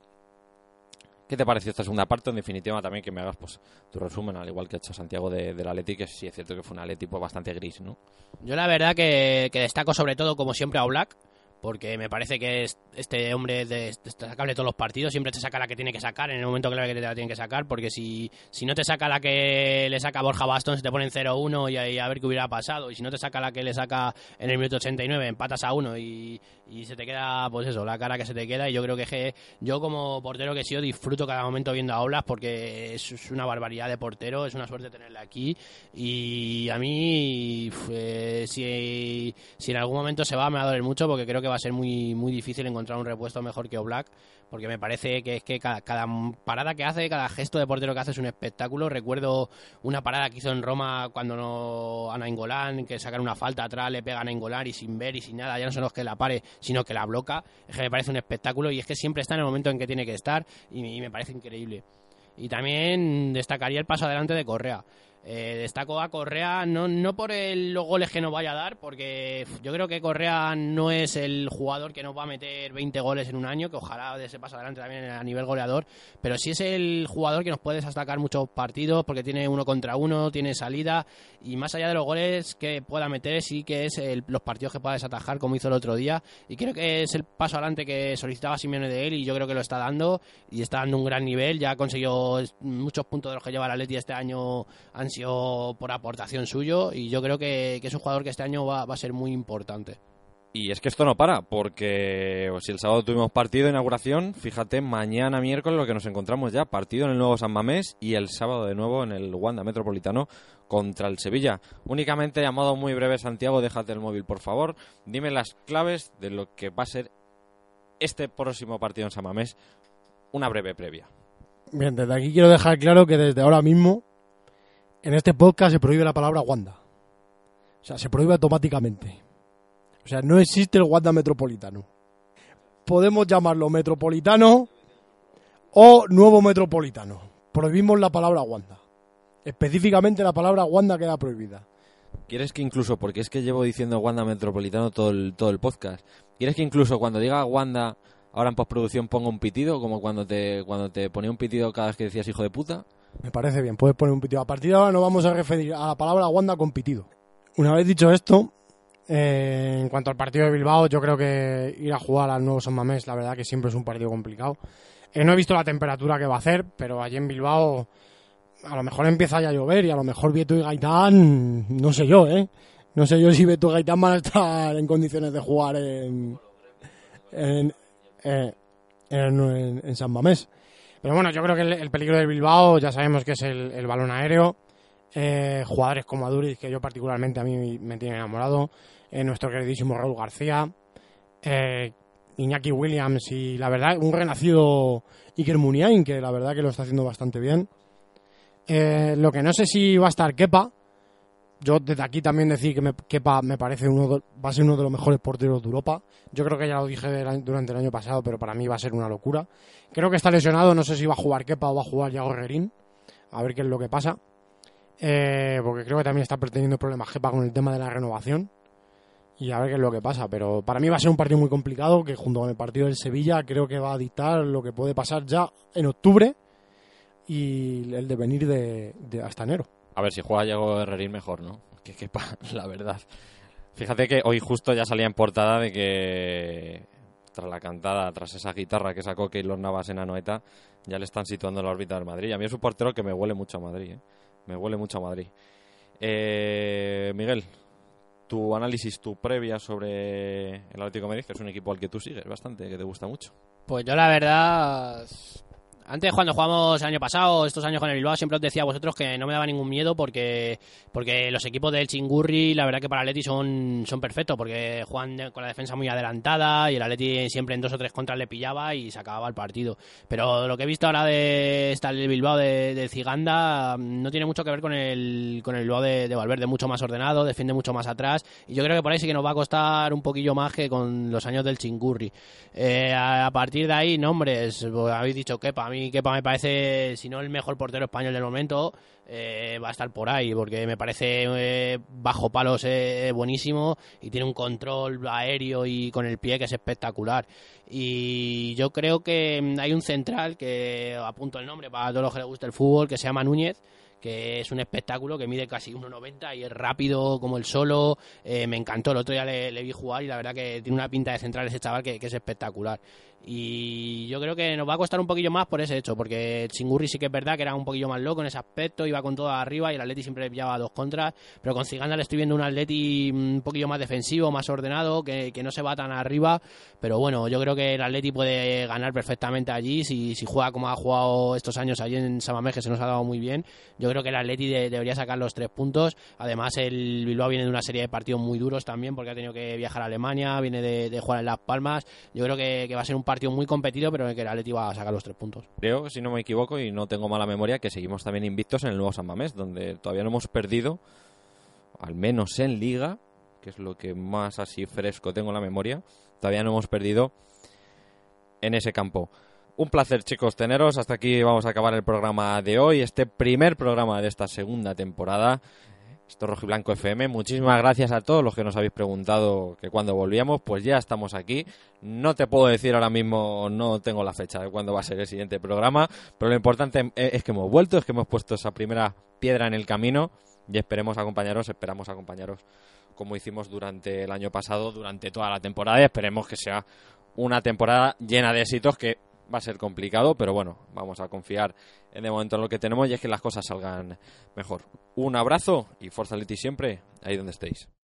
¿Qué te pareció esta segunda parte? En definitiva, también que me hagas pues, tu resumen, al igual que ha hecho Santiago de, del Atleti, que sí es cierto que fue un Atleti pues, bastante gris, ¿no? Yo la verdad que, que destaco sobre todo, como siempre, a Black, porque me parece que es- este hombre de- destacable de todos los partidos, siempre te saca la que tiene que sacar en el momento clave que te la tiene que sacar, porque si, si no te saca la que le saca Borja Bastón, se te ponen 0-1 y, ahí a ver qué hubiera pasado, y si no te saca la que le saca en el minuto 89, empatas a uno y, y se te queda, pues eso, la cara que se te queda, y yo creo que yo como portero que he sido disfruto cada momento viendo a Oblak porque es, una barbaridad de portero, es una suerte tenerle aquí, y a mí, eh, si, si en algún momento se va, me va a doler mucho porque creo que va a ser muy, muy difícil encontrar un repuesto mejor que Oblak. Porque me parece que es que cada, cada parada que hace, cada gesto de portero que hace es un espectáculo. Recuerdo una parada que hizo en Roma cuando no a Nainggolan, que sacan una falta atrás, le pegan a Nainggolan y sin ver y sin nada, ya no son los que la pare, sino que la bloca. Es que me parece un espectáculo y es que siempre está en el momento en que tiene que estar y, me- y me parece increíble. Y también destacaría el paso adelante de Correa. Eh, destaco a Correa no, no por el- los goles que nos vaya a dar, porque yo creo que Correa no es el jugador que nos va a meter 20 goles en un año, que ojalá de ese paso adelante también a nivel goleador, pero sí es el jugador que nos puede destacar muchos partidos, porque tiene uno contra uno, tiene salida, y más allá de los goles que pueda meter, sí que es el- los partidos que pueda desatajar, como hizo el otro día, y creo que es el paso adelante que solicitaba Simeone de él, y yo creo que lo está dando, y está dando un gran nivel, ya ha conseguido muchos puntos de los que lleva la Atleti este año han sido por aportación suyo y yo creo que, que es un jugador que este año va, va a ser muy importante. Y es que esto no para, porque si el sábado tuvimos partido de inauguración, fíjate, mañana miércoles lo que nos encontramos ya, partido en el nuevo San Mamés y el sábado de nuevo en el Wanda Metropolitano contra el Sevilla. Únicamente a modo muy breve, Santiago, déjate el móvil, por favor. Dime las claves de lo que va a ser este próximo partido en San Mamés. Una breve previa. Bien, desde aquí quiero dejar claro que desde ahora mismo en este podcast se prohíbe la palabra Wanda. O sea, se prohíbe automáticamente. O sea, no existe el Wanda Metropolitano. Podemos llamarlo Metropolitano o Nuevo Metropolitano. Prohibimos la palabra Wanda. Específicamente la palabra Wanda queda prohibida. ¿Quieres que incluso, porque es que llevo diciendo Wanda Metropolitano todo el, todo el podcast, ¿quieres que incluso cuando diga Wanda, ahora en postproducción ponga un pitido, como cuando te, cuando te ponía un pitido cada vez que decías hijo de puta? Me parece bien, puedes poner un pitido. A partir de ahora no vamos a referir a la palabra Wanda con pitido. Una vez dicho esto, eh, en cuanto al partido de Bilbao, yo creo que ir a jugar al nuevo San Mamés, la verdad que siempre es un partido complicado. Eh, no he visto la temperatura que va a hacer, pero allí en Bilbao a lo mejor empieza ya a llover y a lo mejor Vieto y Gaitán, no sé yo, ¿eh? No sé yo si Vieto y Gaitán van a estar en condiciones de jugar en, en, eh, en, en- en San Mamés. Pero bueno, yo creo que el, el peligro del Bilbao ya sabemos que es el, balón aéreo. Eh, jugadores como Aduriz, que yo particularmente a mí me tiene enamorado. Eh, nuestro queridísimo Raúl García. Eh, Iñaki Williams y la verdad un renacido Iker Muniain, que la verdad que lo está haciendo bastante bien. Lo que no sé si va a estar Kepa. Yo desde aquí también decir que me, Kepa me parece uno va a ser uno de los mejores porteros de Europa. Yo creo que ya lo dije durante el año pasado, pero para mí va a ser una locura. Creo que está lesionado, no sé si va a jugar Kepa o va a jugar Yago Herrerín. A ver qué es lo que pasa. Eh, porque creo que también está teniendo problemas Kepa con el tema de la renovación. Y a ver qué es lo que pasa. Pero para mí va a ser un partido muy complicado que junto con el partido del Sevilla creo que va a dictar lo que puede pasar ya en octubre y el devenir de, de hasta enero. A ver si juega Diego Herrerín mejor, ¿no? Que quepa, la verdad. Fíjate que hoy justo ya salía en portada de que tras la cantada, tras esa guitarra que sacó Keylor Navas en Anoeta, ya le están situando en la órbita del Madrid. A mí es un portero que me huele mucho a Madrid, ¿eh? Me huele mucho a Madrid. Eh, Miguel, tu análisis, tu previa sobre el Atlético de Madrid, que es un equipo al que tú sigues bastante, que te gusta mucho. Pues yo la verdad Antes, cuando jugamos el año pasado, estos años con el Bilbao, siempre os decía a vosotros que no me daba ningún miedo porque, porque los equipos del Chingurri, la verdad que para Atleti son, son perfectos, porque juegan con la defensa muy adelantada y el Atleti siempre en dos o tres contras le pillaba y se acababa el partido. Pero lo que he visto ahora de esta el Bilbao de, de Ciganda no tiene mucho que ver con el, con el Bilbao de, de Valverde, mucho más ordenado, defiende mucho más atrás y yo creo que por ahí sí que nos va a costar un poquillo más que con los años del Chingurri. Eh, a, partir de ahí, nombres, pues, habéis dicho Kepa, a mí Kepa me parece, si no el mejor portero español del momento, eh, va a estar por ahí, porque me parece eh, bajo palos eh, buenísimo y tiene un control aéreo y con el pie que es espectacular. Y yo creo que mm, hay un central que apunto el nombre para todos los que les gusta el fútbol, que se llama Núñez que es un espectáculo que mide casi 1,90 y es rápido como el solo. Eh, me encantó, el otro día le, vi jugar y la verdad que tiene una pinta de central ese chaval que, es espectacular. Y yo creo que nos va a costar un poquillo más por ese hecho, porque Chingurri sí que es verdad que era un poquillo más loco en ese aspecto, iba con todo arriba y el Atleti siempre le pillaba dos contras, pero con Ciganda le estoy viendo un Atleti un poquillo más defensivo, más ordenado, que, que no se va tan arriba, pero bueno, yo creo que el Atleti puede ganar perfectamente allí, si, si juega como ha jugado estos años allí en Samamés, que se nos ha dado muy bien, yo creo que el Atleti de, debería sacar los tres puntos, además el Bilbao viene de una serie de partidos muy duros también, porque ha tenido que viajar a Alemania, viene de, de jugar en Las Palmas, yo creo que, que va a ser un partido muy competido, pero en el que el Atleti va a sacar los tres puntos. Creo, si no me equivoco y no tengo mala memoria, que seguimos también invictos en el nuevo San Mamés, donde todavía no hemos perdido, al menos en Liga, que es lo que más así fresco tengo en la memoria, todavía no hemos perdido en ese campo. Un placer, chicos, teneros. Hasta aquí vamos a acabar el programa de hoy, este primer programa de esta segunda temporada. Esto es Rojiblanco FM. Muchísimas gracias a todos los que nos habéis preguntado que cuando volvíamos, pues ya estamos aquí. No te puedo decir ahora mismo, no tengo la fecha de cuándo va a ser el siguiente programa, pero lo importante es que hemos vuelto, es que hemos puesto esa primera piedra en el camino y esperemos acompañaros, esperamos acompañaros como hicimos durante el año pasado, durante toda la temporada y esperemos que sea una temporada llena de éxitos que va a ser complicado, pero bueno, vamos a confiar en el momento en lo que tenemos y es que las cosas salgan mejor. Un abrazo y Forza Leti siempre, ahí donde estéis.